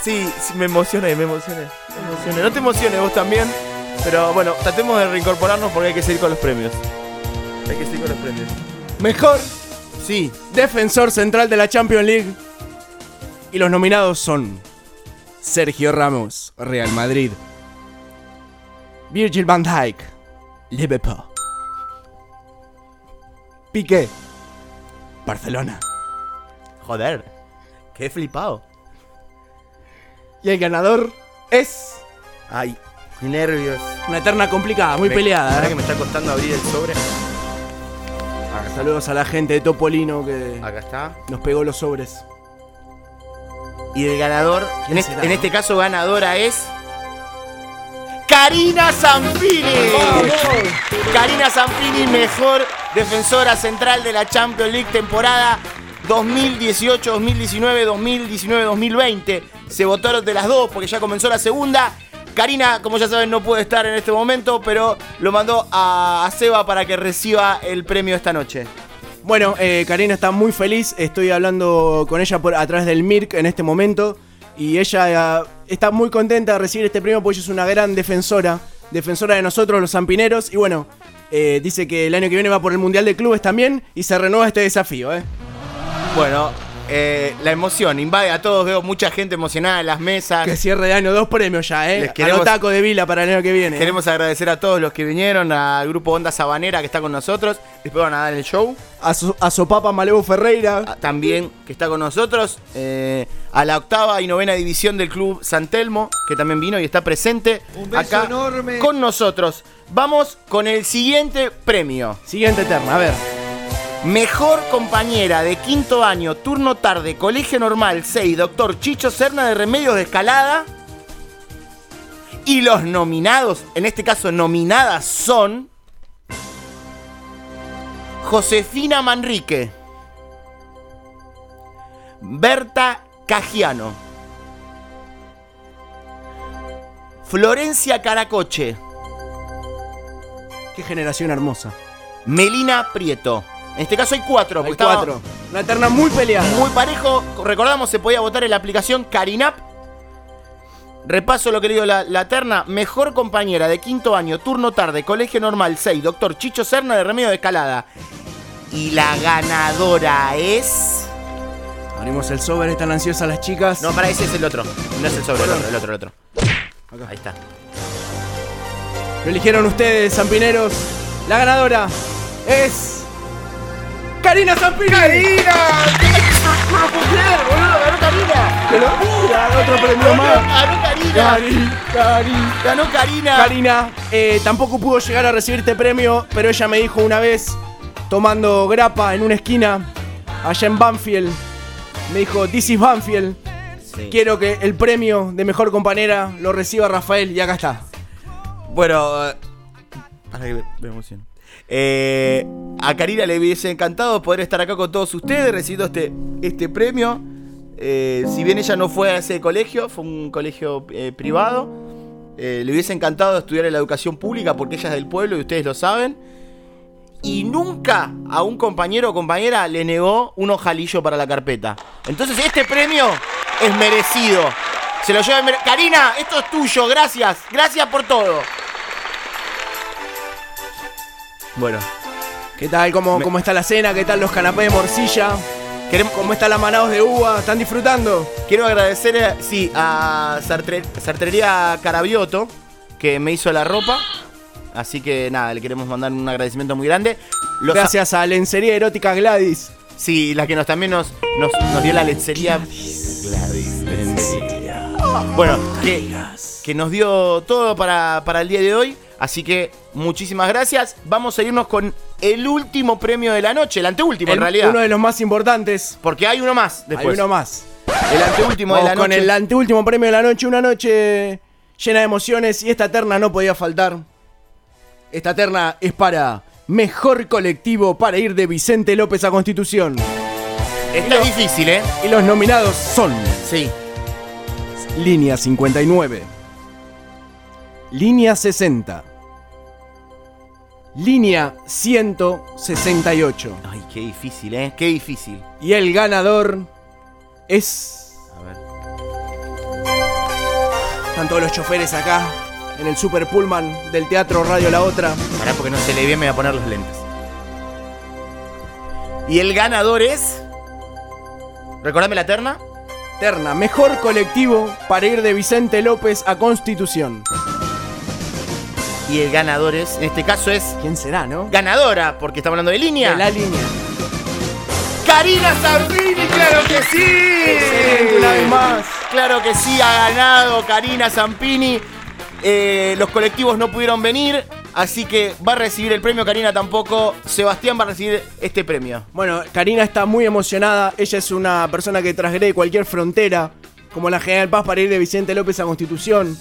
Sí, sí, me emocioné, me emocioné, me emocioné. No te emociones vos también, pero bueno, tratemos de reincorporarnos porque hay que seguir con los premios. Hay que seguir con los premios. Mejor Sí, defensor central de la Champions League. Y los nominados son Sergio Ramos, Real Madrid. Virgil van Dijk, Liverpool. Piqué, Barcelona. joder, qué flipado. Y el ganador es Ay, qué nervios. una eterna complicada, muy Me- peleada. ¿verdad ¿eh? que me está costando abrir el sobre? Saludos a la gente de Topolino que Acá está. nos pegó los sobres. Y el ganador, ¿Quién en este, este caso ganadora es. Karina Zampini. Karina Zampini, mejor defensora central de la Champions League temporada 2018, 2019, 2019, 2020. Se votaron de las dos porque ya comenzó la segunda. Karina, como ya saben, no puede estar en este momento, pero lo mandó a, Seba para que reciba el premio esta noche. Bueno, eh, Karina está muy feliz. Estoy hablando con ella por, a través del MIRC en este momento. Y ella está muy contenta de recibir este premio porque ella es una gran defensora. Defensora de nosotros, los zampineros. Y bueno, eh, dice que el año que viene va por el Mundial de Clubes también. Y se renueva este desafío, ¿eh? Bueno, eh, la emoción invade a todos. Veo mucha gente emocionada en las mesas. Que cierre de año, dos premios ya, ¿eh? Les queremos- A taco de Vila para el año que viene. ¿eh? Queremos agradecer a todos los que vinieron, al grupo Onda Sabanera que está con nosotros. Después van a dar el show. A, su, a Sopapa Malevo Ferreira. También que está con nosotros. eh, a la octava y novena división del Club San Telmo, que también vino y está presente acá con nosotros. Vamos con el siguiente premio. Siguiente terna, a ver. Mejor compañera de quinto año, turno tarde, colegio normal 6, doctor Chicho Serna de Remedios de Escalada. Y los nominados, en este caso nominadas son Josefina Manrique, Berta Cagiano, Florencia Caracoche, Qué generación hermosa. Melina Prieto. En este caso hay cuatro, Hay estaba cuatro. Una terna muy peleada. muy parejo. Recordamos, se podía votar en la aplicación Carinap. Repaso lo que le digo la, la terna. Mejor compañera de quinto año, turno tarde, colegio normal 6, doctor Chicho Serna de Remedio de Escalada. Y la ganadora es. Abrimos el sobre, están ansiosas las chicas. No, para ese es el otro. No es el sobre, el otro, el otro, el otro. Ahí está. Lo eligieron ustedes, Zampineros. La ganadora es. ¡Karina Zampini! ¡Karina! ¡Qué locura! Otro premio más. Ganó Karina. Cari, Cari. Ganó Karina. Karina eh, tampoco pudo llegar a recibir este premio, pero ella me dijo una vez, tomando grapa en una esquina, allá en Banfield, me dijo, This is Banfield. Sí. Quiero que el premio de mejor compañera lo reciba Rafael y acá está. Bueno, eh, para que me- me emociono. Eh, a Karina le hubiese encantado poder estar acá con todos ustedes recibiendo este, este premio. Eh, si bien ella no fue a ese colegio, fue un colegio eh, privado. le hubiese encantado estudiar en la educación pública porque ella es del pueblo y ustedes lo saben. Y nunca a un compañero o compañera le negó un ojalillo para la carpeta. Entonces este premio es merecido. Se lo lleva... Karina, esto es tuyo, gracias. Gracias por todo. Bueno, ¿Qué tal? ¿Cómo, Me- ¿Cómo está la cena? ¿Qué tal los canapés de morcilla? queremos, ¿Cómo están las manados de uva? ¿Están disfrutando? Quiero agradecer, sí, a Sartre- Sartrería Carabioto, que me hizo la ropa. Así que nada, le queremos mandar un agradecimiento muy grande. Los- Gracias a Lencería Erótica Gladys. Sí, la que nos también nos, nos, nos dio la lencería. Gladys, lencería. Bueno, que, que nos dio todo para, para el día de hoy. Así que muchísimas gracias. Vamos a irnos con el último premio de la noche, el anteúltimo El- en realidad. Uno de los más importantes. Porque hay uno más Hay después. uno más. El anteúltimo de la con noche. el anteúltimo premio de la noche. Una noche llena de emociones y esta terna no podía faltar. Esta terna es para Mejor Colectivo para ir de Vicente López a Constitución. Está difícil, ¿eh? Y los nominados son Sí. Línea 59, Línea 60, Línea 168. Ay, qué difícil, ¿eh? Qué difícil. Y el ganador es... A ver. Están todos los choferes acá, en el Super Pullman del Teatro Radio La Otra. Pará, porque no se le ve, me voy a poner los lentes. Y el ganador es. Recordame la terna. Terna, mejor colectivo para ir de Vicente López a Constitución. Y el ganador es. En este caso es. ¿Quién será, no? Ganadora, porque estamos hablando de línea. De la línea. Karina Zampini, claro que sí. Excelente, una vez más. Claro que sí, ha ganado Karina Zampini. Eh, los colectivos no pudieron venir, así que va a recibir el premio. Karina tampoco. Sebastián va a recibir este premio. Bueno, Karina está muy emocionada. Ella es una persona que transgrede cualquier frontera, como la General Paz, para ir de Vicente López a Constitución.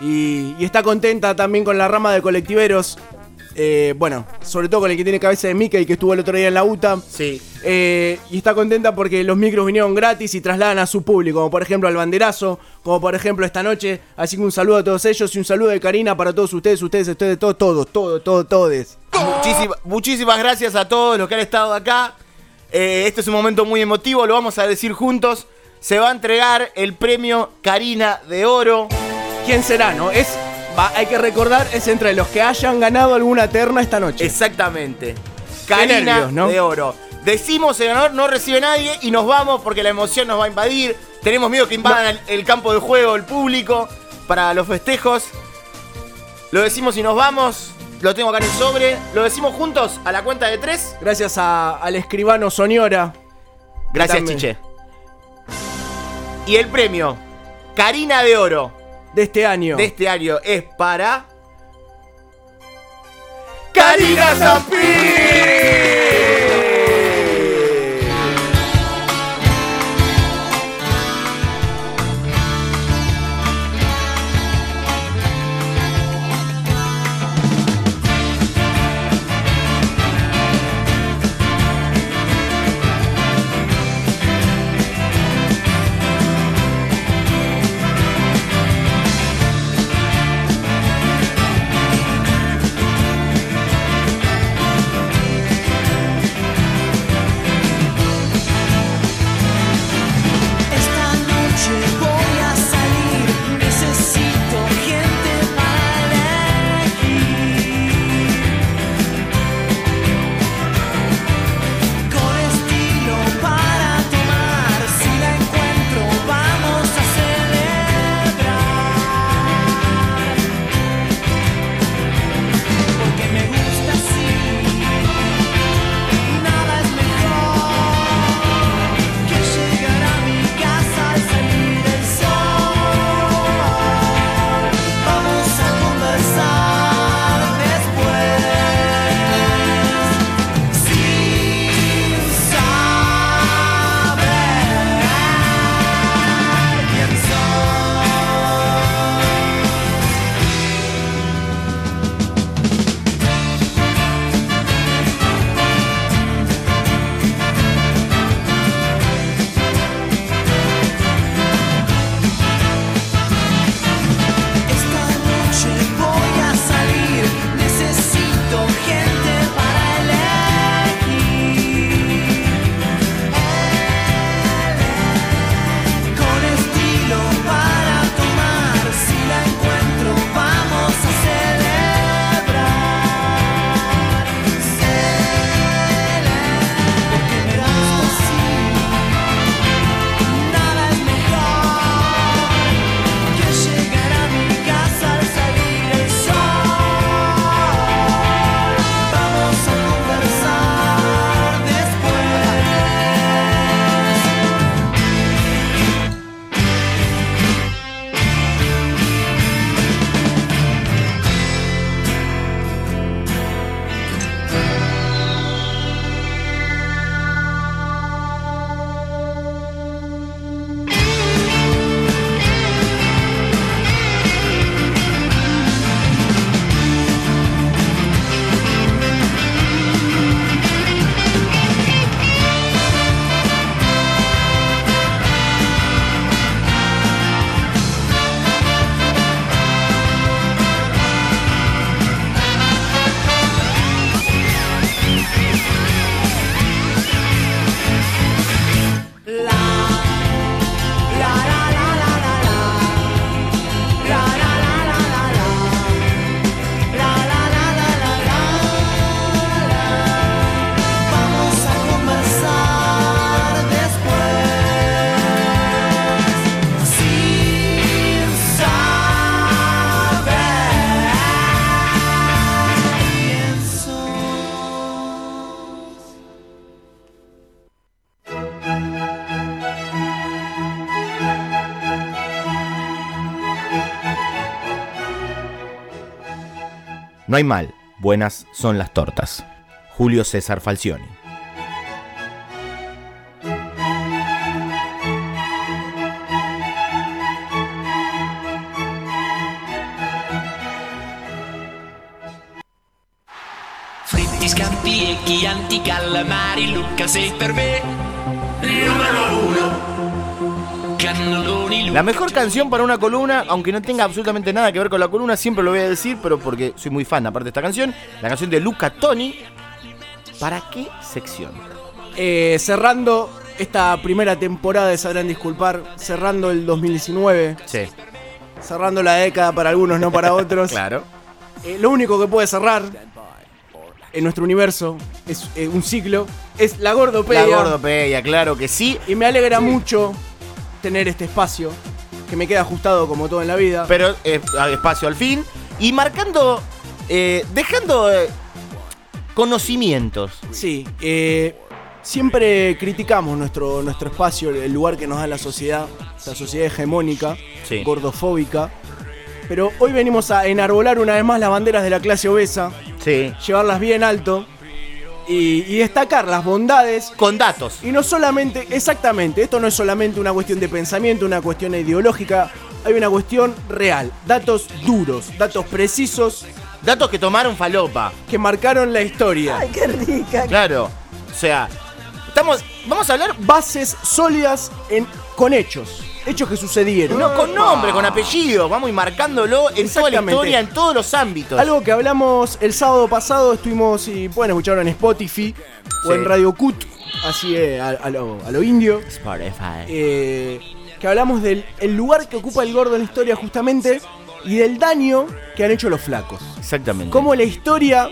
Y, y está contenta también con la rama de colectiveros. Eh, bueno, sobre todo con el que tiene cabeza de Mickey, que estuvo el otro día en la UTA. Sí. Eh, y está contenta porque los micros vinieron gratis y trasladan a su público, como por ejemplo al banderazo, como por ejemplo esta noche. Así que un saludo a todos ellos y un saludo de Karina para todos ustedes, ustedes, ustedes, todos, todos, todos, todos, todos. Muchísima- muchísimas gracias a todos los que han estado acá. Eh, este es un momento muy emotivo, lo vamos a decir juntos. Se va a entregar el premio Karina de Oro. ¿Quién será, no? Es, va, hay que recordar, es entre los que hayan ganado alguna terna esta noche. Exactamente. Karina nervios, ¿no? de Oro. Decimos el ganador, no recibe nadie y nos vamos porque la emoción nos va a invadir. Tenemos miedo que invadan el, el campo de juego, el público, para los festejos. Lo decimos y nos vamos. Lo tengo acá en el sobre. Lo decimos juntos a la cuenta de tres. Gracias a- al escribano Soñora. Gracias. Chiche. Y el premio Karina de Oro de este año. de este año es para. ¡Karina Zampini! Hay mal, buenas son las tortas. Julio César Falcioni. Fritti, scampi e chianti, calamari, Luca sei per me La mejor canción para una columna, aunque no tenga absolutamente nada que ver con la columna, siempre lo voy a decir, pero porque soy muy fan aparte de esta canción, la canción de Luca Toni. ¿Para qué sección? Eh, cerrando esta primera temporada de Sabrán Disculpar, cerrando el 2019, Sí, cerrando la década para algunos, no para otros. claro. Eh, lo único que puede cerrar en nuestro universo es eh, un ciclo, es la gordopedia. La gordopedia, claro que sí. Y me alegra mucho tener este espacio, que me queda ajustado como todo en la vida. Pero eh, espacio al fin. Y marcando, eh, dejando eh, conocimientos. Sí, eh, siempre criticamos nuestro, nuestro espacio, el lugar que nos da la sociedad, la sociedad hegemónica, Sí. gordofóbica. Pero hoy venimos a enarbolar una vez más las banderas de la clase obesa, Sí. llevarlas bien alto y, y destacar las bondades. Con datos. Y no solamente, exactamente, esto no es solamente una cuestión de pensamiento, una cuestión ideológica, hay una cuestión real, datos duros, datos precisos Datos que tomaron falopa. que marcaron la historia. qué rica. Claro. O sea, estamos. Vamos a hablar. Bases sólidas en, con hechos, hechos que sucedieron. No, con nombre, con apellido. Vamos y marcándolo en toda la historia, en todos los ámbitos. Algo que hablamos el sábado pasado, estuvimos, y pueden escucharlo en Spotify o en Radio Cut, así eh, a, a lo, a lo indio, Spotify. eh, que hablamos del el lugar que ocupa el gordo en la historia justamente y del daño que han hecho los flacos. Exactamente. Cómo la historia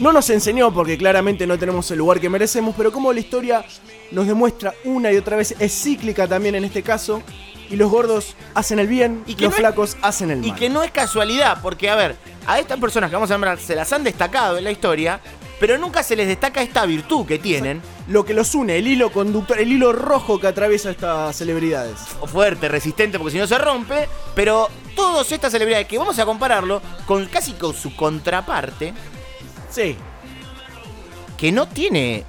no nos enseñó, porque claramente no tenemos el lugar que merecemos, pero cómo la historia nos demuestra una y otra vez, es cíclica también en este caso, y los gordos hacen el bien Y que los no es- flacos hacen el mal. Y que no es casualidad, porque, a ver, a estas personas que vamos a nombrar se las han destacado en la historia, pero nunca se les destaca esta virtud que tienen. Lo que los une, el hilo conductor, el hilo rojo que atraviesa estas celebridades. Fuerte, resistente, porque si no se rompe. Pero todas estas celebridades que vamos a compararlo con casi con su contraparte, Sí, que no tiene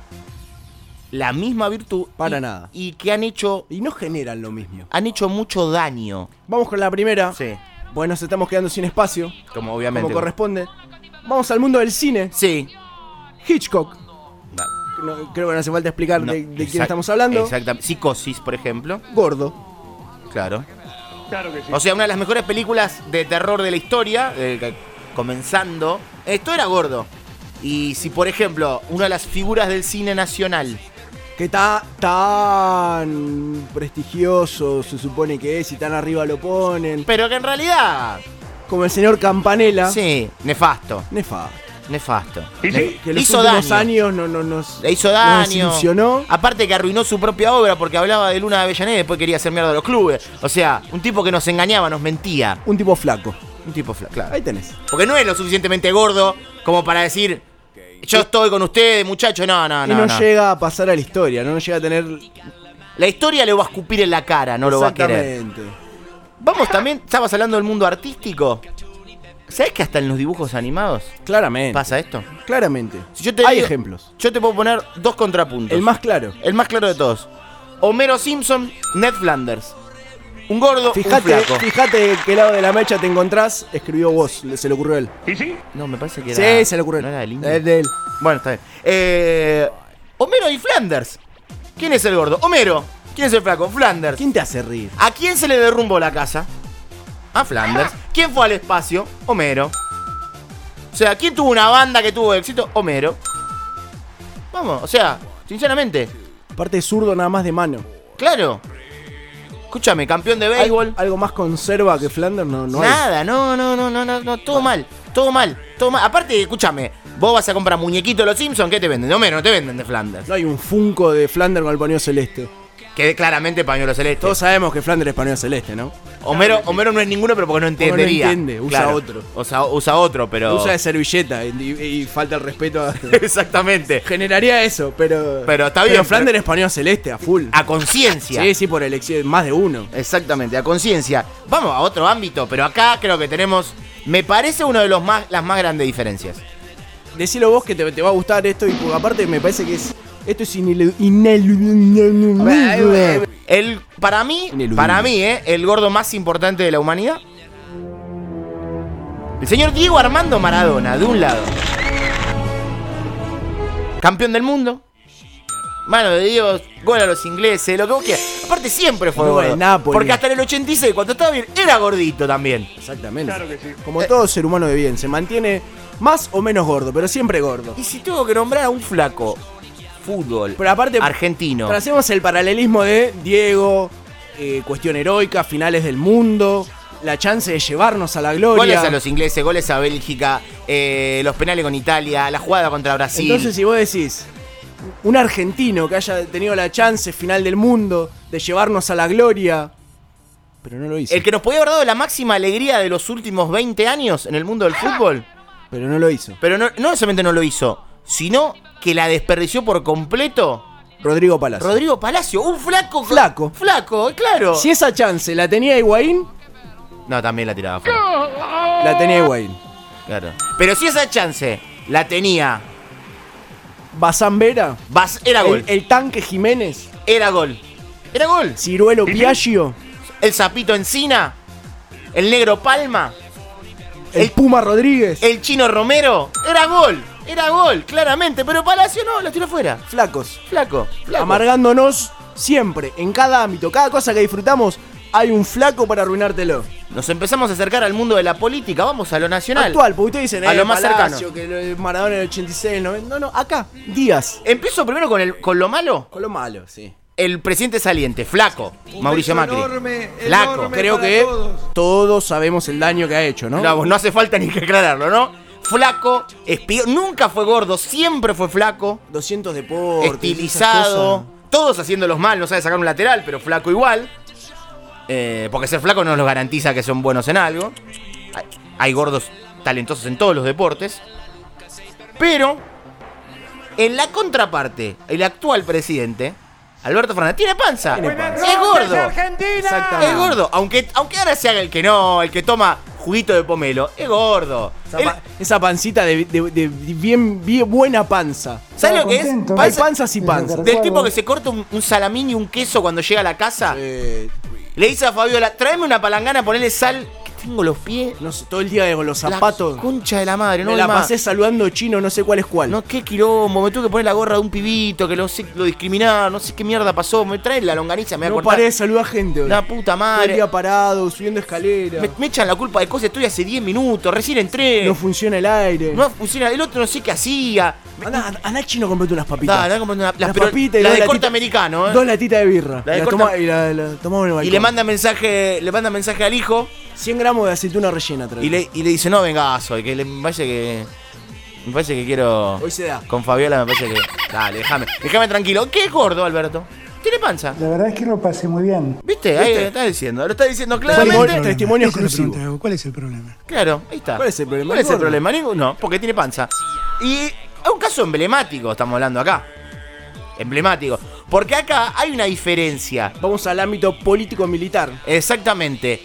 la misma virtud. Para y- nada. Y que han hecho, y no generan lo mismo. han hecho mucho daño. Vamos con la primera. Sí, Bueno, nos estamos quedando sin espacio, como obviamente. como corresponde. Vamos al mundo del cine. Sí. Hitchcock. No, No, creo que no hace falta explicar no, de, de quién estamos hablando. Exactamente. Psicosis, por ejemplo. Gordo. Claro. O sea, una de las mejores películas de terror de la historia, eh, que- comenzando. Esto era gordo. Y si, por ejemplo, una de las figuras del cine nacional, Que está tan prestigioso, se supone que es, y tan arriba lo ponen. pero que en realidad, Como el señor Campanella. sí, nefasto, Nefa. nefasto. Que los Hizo últimos daño. años no, no, nos, Le hizo nos daño. desilusionó. Aparte que arruinó su propia obra porque hablaba de Luna de Avellaneda y después quería hacer mierda a los clubes. O sea, un tipo que nos engañaba, nos mentía. Un tipo flaco. Un tipo fla- claro. Ahí tenés. Porque no es lo suficientemente gordo como para decir, yo estoy con ustedes, muchachos. No, no, y no. no, no. llega a pasar a la historia, no, llega a tener. La historia le va a escupir en la cara, no lo va a querer. Vamos también, estabas hablando del mundo artístico. ¿Sabes que hasta en los dibujos animados Claramente. pasa esto? Claramente. Si yo te Hay digo- ejemplos. Yo te puedo poner dos contrapuntos. El más claro. El más claro de todos. Homero Simpson, Ned Flanders. Un gordo, un flaco. fíjate qué lado de la mecha te encontrás, escribió vos, se le ocurrió a él. No, me parece que Sí, era... se le ocurrió. ¿No era del indio? Es de él. Bueno, está bien. Eh, Homero y Flanders. ¿Quién es el gordo? Homero. ¿Quién es el flaco? Flanders. ¿Quién te hace reír? ¿A quién se le derrumbó la casa? A Flanders. ¿Quién fue al espacio? Homero. O sea, ¿quién tuvo una banda que tuvo éxito? Homero. Vamos, o sea, sinceramente, Aparte zurdo nada más de mano. claro. Escúchame, campeón de béisbol. Al- algo más conserva que Flanders no, no hay. Nada, no, no, no, no, no, no, todo mal, todo mal, todo mal. Aparte, escúchame, vos vas a comprar muñequitos de los Simpsons, ¿qué te venden? De Homero, no te venden de Flanders. No hay un Funko de Flanders con el pañuelo celeste. Que claramente pañuelo celeste. Todos sabemos que Flanders es pañuelo celeste, ¿no? Homero, Homero no es ninguno, pero porque no entendería. entiende, usa otro. Usa, usa otro, pero. Usa de servilleta y, y falta el respeto a. Exactamente. Generaría eso, pero. Pero está bien, Pero Flanders pero- español celeste, a full. A conciencia. Sí, sí, por elección, más de uno. Exactamente, a conciencia. Vamos a otro ámbito, pero acá creo que tenemos. Me parece uno de los más, las más grandes diferencias. Decilo vos que te, te va a gustar esto y aparte me parece que es. Esto es inelu- ineludible. El, para mí, Ineludible. para mí, ¿eh? el gordo más importante de la humanidad. El señor Diego Armando Maradona, de un lado. Campeón del mundo. Mano de Dios, gol a los ingleses, lo que vos quieras. Aparte siempre fue Gol gordo. Nápoles. Porque hasta en el 86, cuando estaba bien, era gordito también. Exactamente. Como todo ser humano de bien, se mantiene más o menos gordo, pero siempre gordo. Y si tengo que nombrar a un flaco, fútbol, Pero aparte, argentino. pero hacemos el paralelismo de Diego, eh, cuestión heroica, finales del mundo, la chance de llevarnos a la gloria. Goles a los ingleses, goles a Bélgica, eh, los penales con Italia, la jugada contra Brasil. Entonces, si vos decís, un argentino que haya tenido la chance final del mundo de llevarnos a la gloria, pero no lo hizo. el que nos podía haber dado la máxima alegría de los últimos 20 años en el mundo del fútbol, Pero no lo hizo. pero no, no solamente no lo hizo, sino que la desperdició por completo Rodrigo Palacio. Rodrigo Palacio, un flaco. Flaco. Flaco, claro. Si esa chance la tenía Higuaín, No, también la tiraba fuera. la tenía Higuaín. Claro. Pero si esa chance la tenía, Bazán Vera, Bas- era el, gol. el tanque Jiménez, Era gol. Era gol. Ciruelo Piaggio, El sapito Encina, el negro Palma, el Puma Rodríguez, el chino Romero. Era gol. Era gol, claramente. Pero Palacio no, la tiró fuera. flacos. Flaco. flaco. Amargándonos siempre, en cada ámbito, cada cosa que disfrutamos, hay un flaco para arruinártelo. Nos empezamos a acercar al mundo de la política. Vamos a lo nacional. Actual, porque ustedes dicen, A eh, lo más Palacio, que lo Maradona en el 86, el 90. No, no, acá, Díaz. Empiezo primero con, el, con lo malo. Con lo malo, sí. El presidente saliente, flaco. Mauricio Macri. flaco. Creo que todos. sabemos el daño que ha hecho, ¿no? No, no hace falta ni que aclararlo, ¿no? Flaco, espío, nunca fue gordo, siempre fue flaco, 200 deportes. estilizado, todos haciéndolos mal, no sabe sacar un lateral, pero flaco igual. Eh, porque ser flaco no nos garantiza que son buenos en algo. Hay, hay gordos talentosos en todos los deportes. Pero, en la contraparte, el actual presidente, Alberto Fernández, tiene panza. Tiene panza. Es gordo. Es gordo. Aunque, aunque ahora se haga el que no, el que toma juguito de pomelo, es gordo. Esa, Él- pa- esa pancita de, de- de bien, bien buena panza. ¿Sabes lo que es? Hay Panza- panzas y panzas. Del tipo que se corta un, un salamín y un queso cuando llega a la casa. Eh, Le dice a Fabiola, tráeme una palangana, ponele sal, tengo los pies. no sé, todo el día con los La zapatos. concha de la madre, no me la más. pasé saludando chino, no sé cuál es cuál. No, qué quilombo, me tuve que poner la gorra de un pibito que lo, sé- lo discriminaron, no sé qué mierda pasó. Me trae la longaniza, me no paré de saludar gente hoy. La puta Todo el madre. día parado, subiendo escalera. Me, me echan la culpa de cosas, estoy hace 10 minutos, recién entré. No funciona el aire. No funciona, el otro no sé qué hacía. Andá, chino, comprate unas papitas. Comprate las- papitas y la de corte latitas- americano, ¿eh? Dos latitas de birra. La de Y corte- toma- y la, la Y le manda mensaje, le manda mensaje al hijo 100 gramos de aceituna rellena. trae. y le, y le dice, no vengas hoy, que le, me parece que. Me parece que quiero. Hoy se da. Con Fabiola me parece que. Dale, déjame. Déjame tranquilo. ¿Qué es gordo, Alberto? Tiene panza. La verdad es que lo pasé muy bien. ¿Viste? Ahí lo está diciendo. Lo está diciendo claramente. testimonio exclusivo. ¿Cuál es el problema? Claro, ahí está. ¿Cuál es el problema? ¿Cuál es el problema? Ninguno, porque tiene panza. Y es un caso emblemático, estamos hablando acá. Emblemático. Porque acá hay una diferencia. Vamos al ámbito político-militar. Exactamente.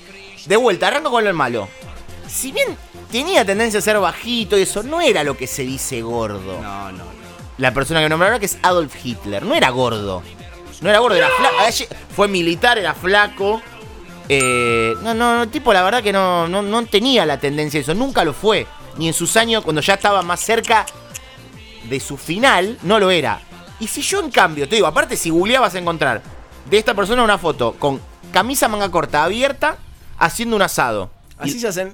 De vuelta, arranco con lo malo. Si bien tenía tendencia a ser bajito y eso, no era lo que se dice gordo. No, no. La persona que nombré ahora que es Adolf Hitler. No era gordo. No era gordo, era flaco. Fue militar, era flaco. Eh, no, no, no, tipo, la verdad que no, no, no tenía la tendencia a eso. Nunca lo fue. Ni en sus años, cuando ya estaba más cerca de su final, no lo era. Y si yo, en cambio, te digo, aparte, si googleabas a encontrar de esta persona una foto con camisa manga corta abierta, haciendo un asado. Así se hacen.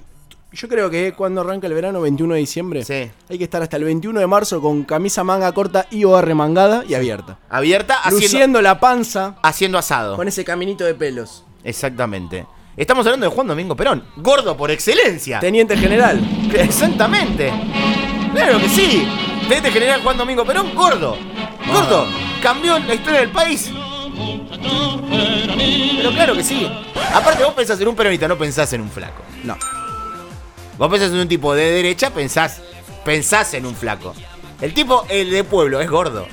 Yo creo que cuando arranca el verano, 21 de diciembre, Sí. hay que estar hasta el 21 de marzo con camisa manga corta y o remangada y abierta. Abierta, haciendo, Luciendo la panza haciendo asado. con ese caminito de pelos. Exactamente. Estamos hablando de Juan Domingo Perón. Gordo por excelencia. Teniente general. Exactamente. Claro que sí. Teniente general Juan Domingo Perón, gordo. Gordo. Cambió la historia del país. Pero claro que sí. Aparte vos pensás en un peronista, no pensás en un flaco. No. Vos pensás en un tipo de derecha, pensás, pensás en un flaco. El tipo, el de pueblo, es gordo.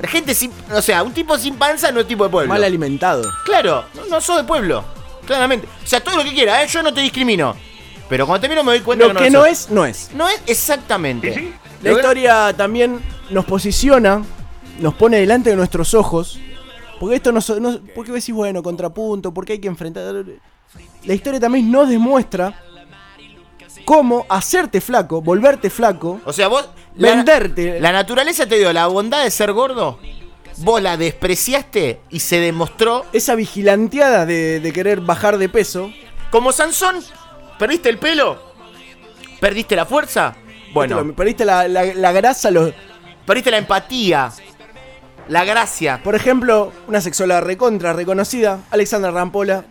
La gente sin, o sea, un tipo sin panza no es tipo de pueblo. Mal alimentado. Claro, no, no sos de pueblo. Claramente. O sea, todo lo que quieras, ¿eh? yo no te discrimino. Pero cuando te miro me doy cuenta Lo que que no, es, no es. No es exactamente. La historia también nos posiciona, nos pone delante de nuestros ojos. Porque esto nos. nos porque decís, bueno, contrapunto, porque hay que enfrentar. La historia también nos demuestra cómo hacerte flaco, volverte flaco, O sea, vos. la- venderte. La naturaleza te dio la bondad de ser gordo. Vos la despreciaste y se demostró. esa vigilanteada de, de querer bajar de peso. Como Sansón, perdiste el pelo, perdiste la fuerza. Bueno, Perdiste la, la- la grasa, los. perdiste la empatía, la gracia. Por ejemplo, una sexóloga recontra reconocida, Alexandra Rampola.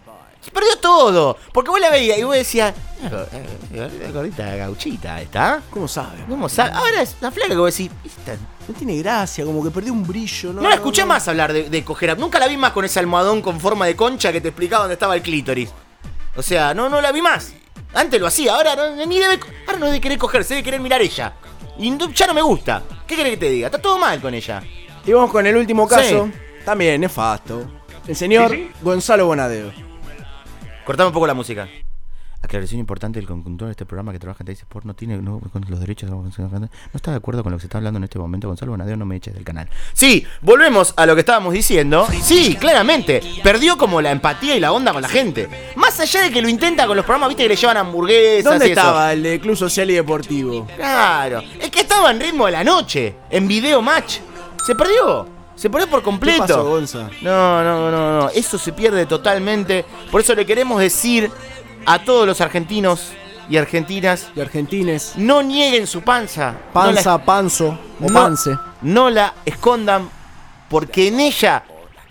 Perdió todo. Porque vos la veías y vos decías, "Ah, eh, la gordita gauchita está. ¿Cómo sabe? ¿Cómo sabe? Ahora es una flaca que vos decís, "Esta No tiene gracia, como que perdió un brillo, ¿no? No, la escuché más hablar de, de coger. Nunca la vi más con ese almohadón con forma de concha que te explicaba dónde estaba el clítoris. O sea, no, no la vi más. Antes lo hacía, ahora no, ni debe, ahora no debe querer coger, se debe querer mirar ella. Y ya no me gusta. ¿Qué querés que te diga? Está todo mal con ella. Y vamos con el último caso. Sí. También nefasto. El señor Gonzalo Bonadeo. Cortame un poco la música. Aclaración importante, el conductor de este programa que trabaja en Teis Sport no tiene no, con los derechos no está de acuerdo con lo que se está hablando en este momento. Gonzalo Bonadeo, no me eches del canal. Sí, volvemos a lo que estábamos diciendo. Sí, claramente. Perdió como la empatía y la onda con la gente. Más allá de que lo intenta con los programas, viste que le llevan hamburguesas ¿Dónde y eso. estaba el de Club Social y Deportivo? Claro. Es que estaba en ritmo de la noche, en video match. Se perdió. Se perdió por completo. ¿Qué pasó, Gonza? No, no, no, no. Eso se pierde totalmente. Por eso le queremos decir a todos los argentinos y argentinas, Y argentines. no nieguen su panza. Panza, no la, panzo o no- pance. no la escondan porque en ella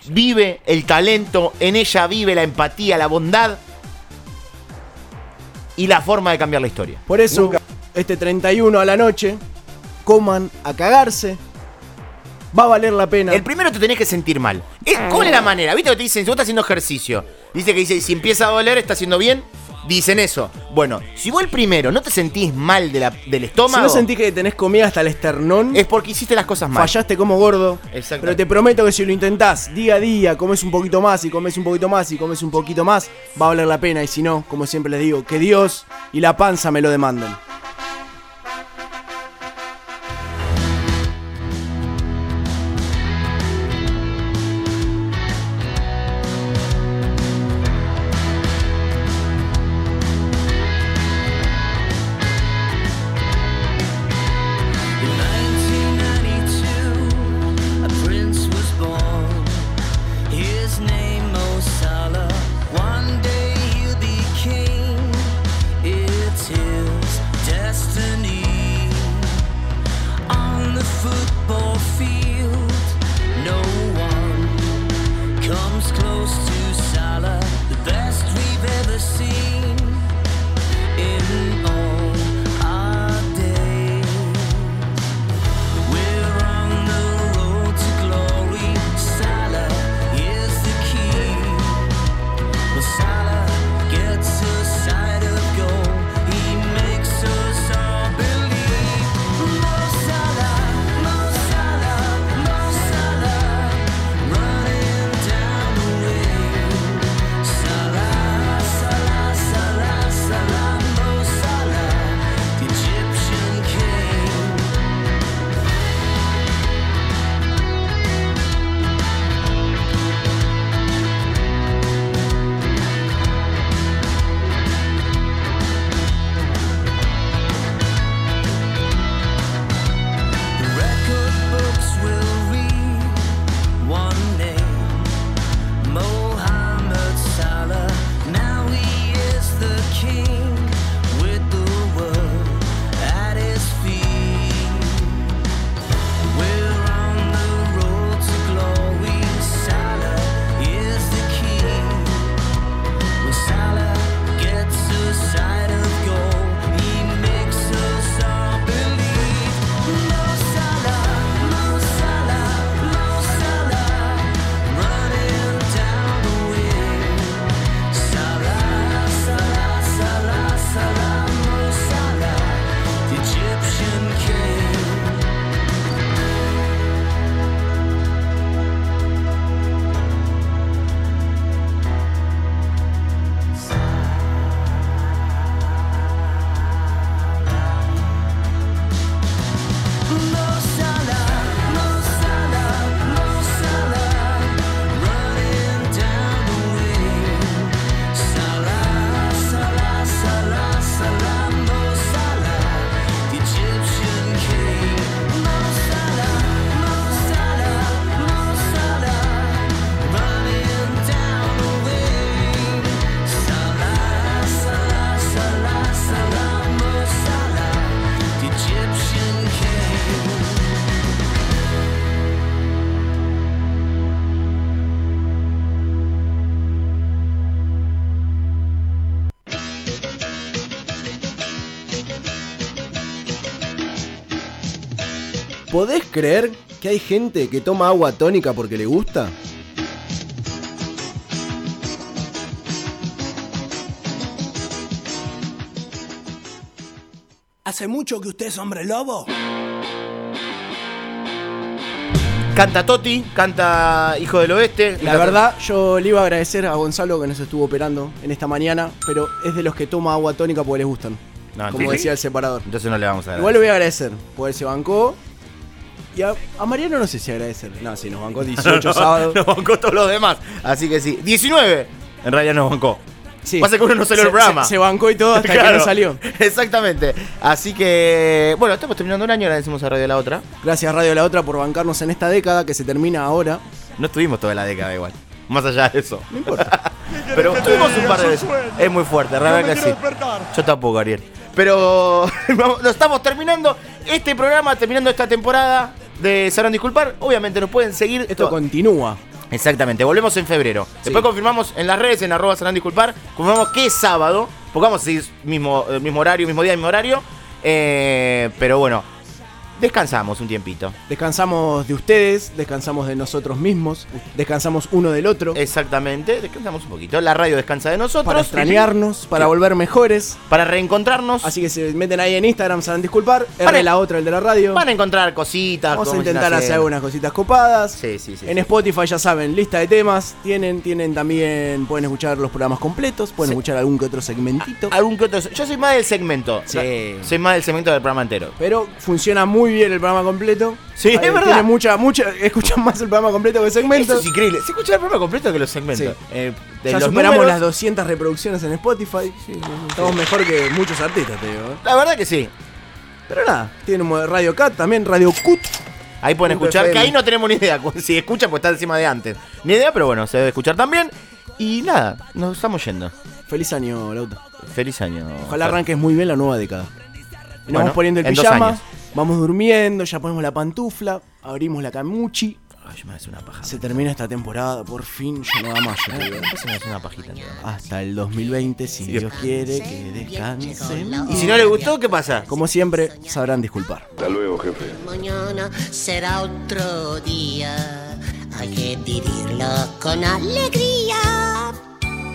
vive el talento, en ella vive la empatía, la bondad y la forma de cambiar la historia. Por eso, este 31 a la noche, coman a cagarse. Va a valer la pena. El primero te tenés que sentir mal. Es- ¿Cuál es la manera? ¿Viste que te dicen, si vos estás haciendo ejercicio, dice que dice, si empieza a doler, está haciendo bien? Dicen eso. Bueno, si vos el primero no te sentís mal de la- del si estómago, no sentís que tenés comida hasta el esternón, es porque hiciste las cosas mal. fallaste como gordo. Exacto. Pero te prometo que si lo intentás día a día, comes un poquito más y comes un poquito más y comes un poquito más, va a valer la pena. Y si no, como siempre les digo, que Dios y la panza me lo demanden. Creer que hay gente que toma agua tónica porque le gusta? ¿Hace mucho que usted es hombre lobo? Canta Toti, canta Hijo del Oeste. La verdad, yo le iba a agradecer a Gonzalo que nos estuvo operando en esta mañana, pero es de los que toma agua tónica porque les gustan. No, como decía el separador. Entonces no le vamos a dar. Igual le voy a agradecer, porque se bancó. Y a, a Mariano no sé si agradecerle. No, sí, nos bancó 18 sábados. Nos bancó todos los demás. Así que sí. 19. En realidad nos bancó. Sí. Pasa que uno no salió Se- el programa. se- se bancó y todo hasta que no salió. Exactamente. Así que, bueno, estamos terminando un año. Agradecemos a Radio La Otra. Gracias Radio La Otra por bancarnos en esta década que se termina ahora. No estuvimos toda la década igual. Más allá de eso. No importa. Pero estuvimos un par de veces. Es muy fuerte, que sí. Yo tampoco, Ariel. Pero lo estamos terminando. Este programa, terminando esta temporada de Sabrán Disculpar. Obviamente nos pueden seguir. Esto continúa. Exactamente, volvemos en febrero. Después confirmamos en las redes, en arroba Sabrán Disculpar. Confirmamos que es sábado. Porque vamos a seguir mismo, eh, mismo horario, mismo día, mismo horario. Eh, pero bueno, descansamos un tiempito. Descansamos de ustedes, descansamos de nosotros mismos, descansamos uno del otro. Exactamente, descansamos un poquito. La radio descansa de nosotros. Para extrañarnos, para volver mejores. Para reencontrarnos. Así que se meten ahí en Instagram, saben disculpar. Van a- R la otra, el de la radio. Van a encontrar cositas. Vamos a intentar hacer algunas cositas copadas. Sí, sí, sí. En Spotify ya saben, lista de temas. Tienen, tienen también, pueden escuchar los programas completos, pueden Sí. escuchar algún que otro segmentito. Algún que otro. Yo soy más del segmento. Sí. Soy más del segmento del programa entero. Pero funciona muy bien el programa completo. Sí, es verdad. Tiene mucha, mucha, escuchan más el programa completo que el segmento. Eso es increíble. Se escucha el programa completo que los segmentos. Sí. Eh, de ya los superamos números, las 200 reproducciones en Spotify. Estamos mejor que muchos artistas, te digo. ¿eh? La verdad que sí. Pero nada, tienen Radio Cat, también Radio Cut. Ahí pueden escuchar, que ahí no tenemos ni idea. Si escuchan, pues está encima de antes. Ni idea, pero bueno, se debe escuchar también. Y nada, nos estamos yendo. Feliz año, Lauta. Feliz año. Ojalá arranques muy bien la nueva década. Y nos Bueno, vamos poniendo el en dos pijama, años. Vamos durmiendo, ya ponemos la pantufla, abrimos la camuchi. Ay, me hace una paja. Se termina esta temporada, por fin, ya no da más. yo te digo. Se me hace una pajita. Hasta el 2020, si Dios quiere, que descansen. Y si no les gustó, ¿qué pasa? Como siempre, sabrán disculpar. Hasta luego, jefe. Mañana será otro día, hay que vivirlo con alegría.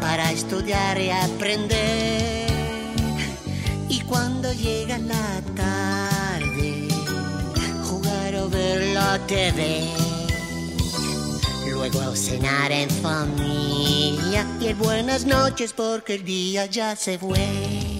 para estudiar y aprender. Y cuando llega la tarde, jugar o ver la TV. Luego cenar en familia y el buenas noches porque el día ya se fue.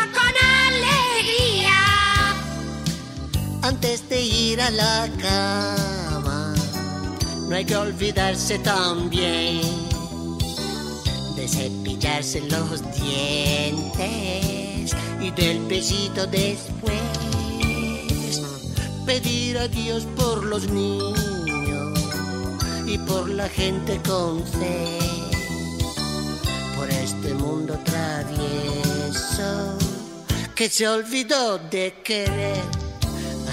Antes de ir a la cama, no hay que olvidarse también de cepillarse los dientes y del besito después. Pedir a Dios por los niños y por la gente con fe, por este mundo travieso que se olvidó de querer.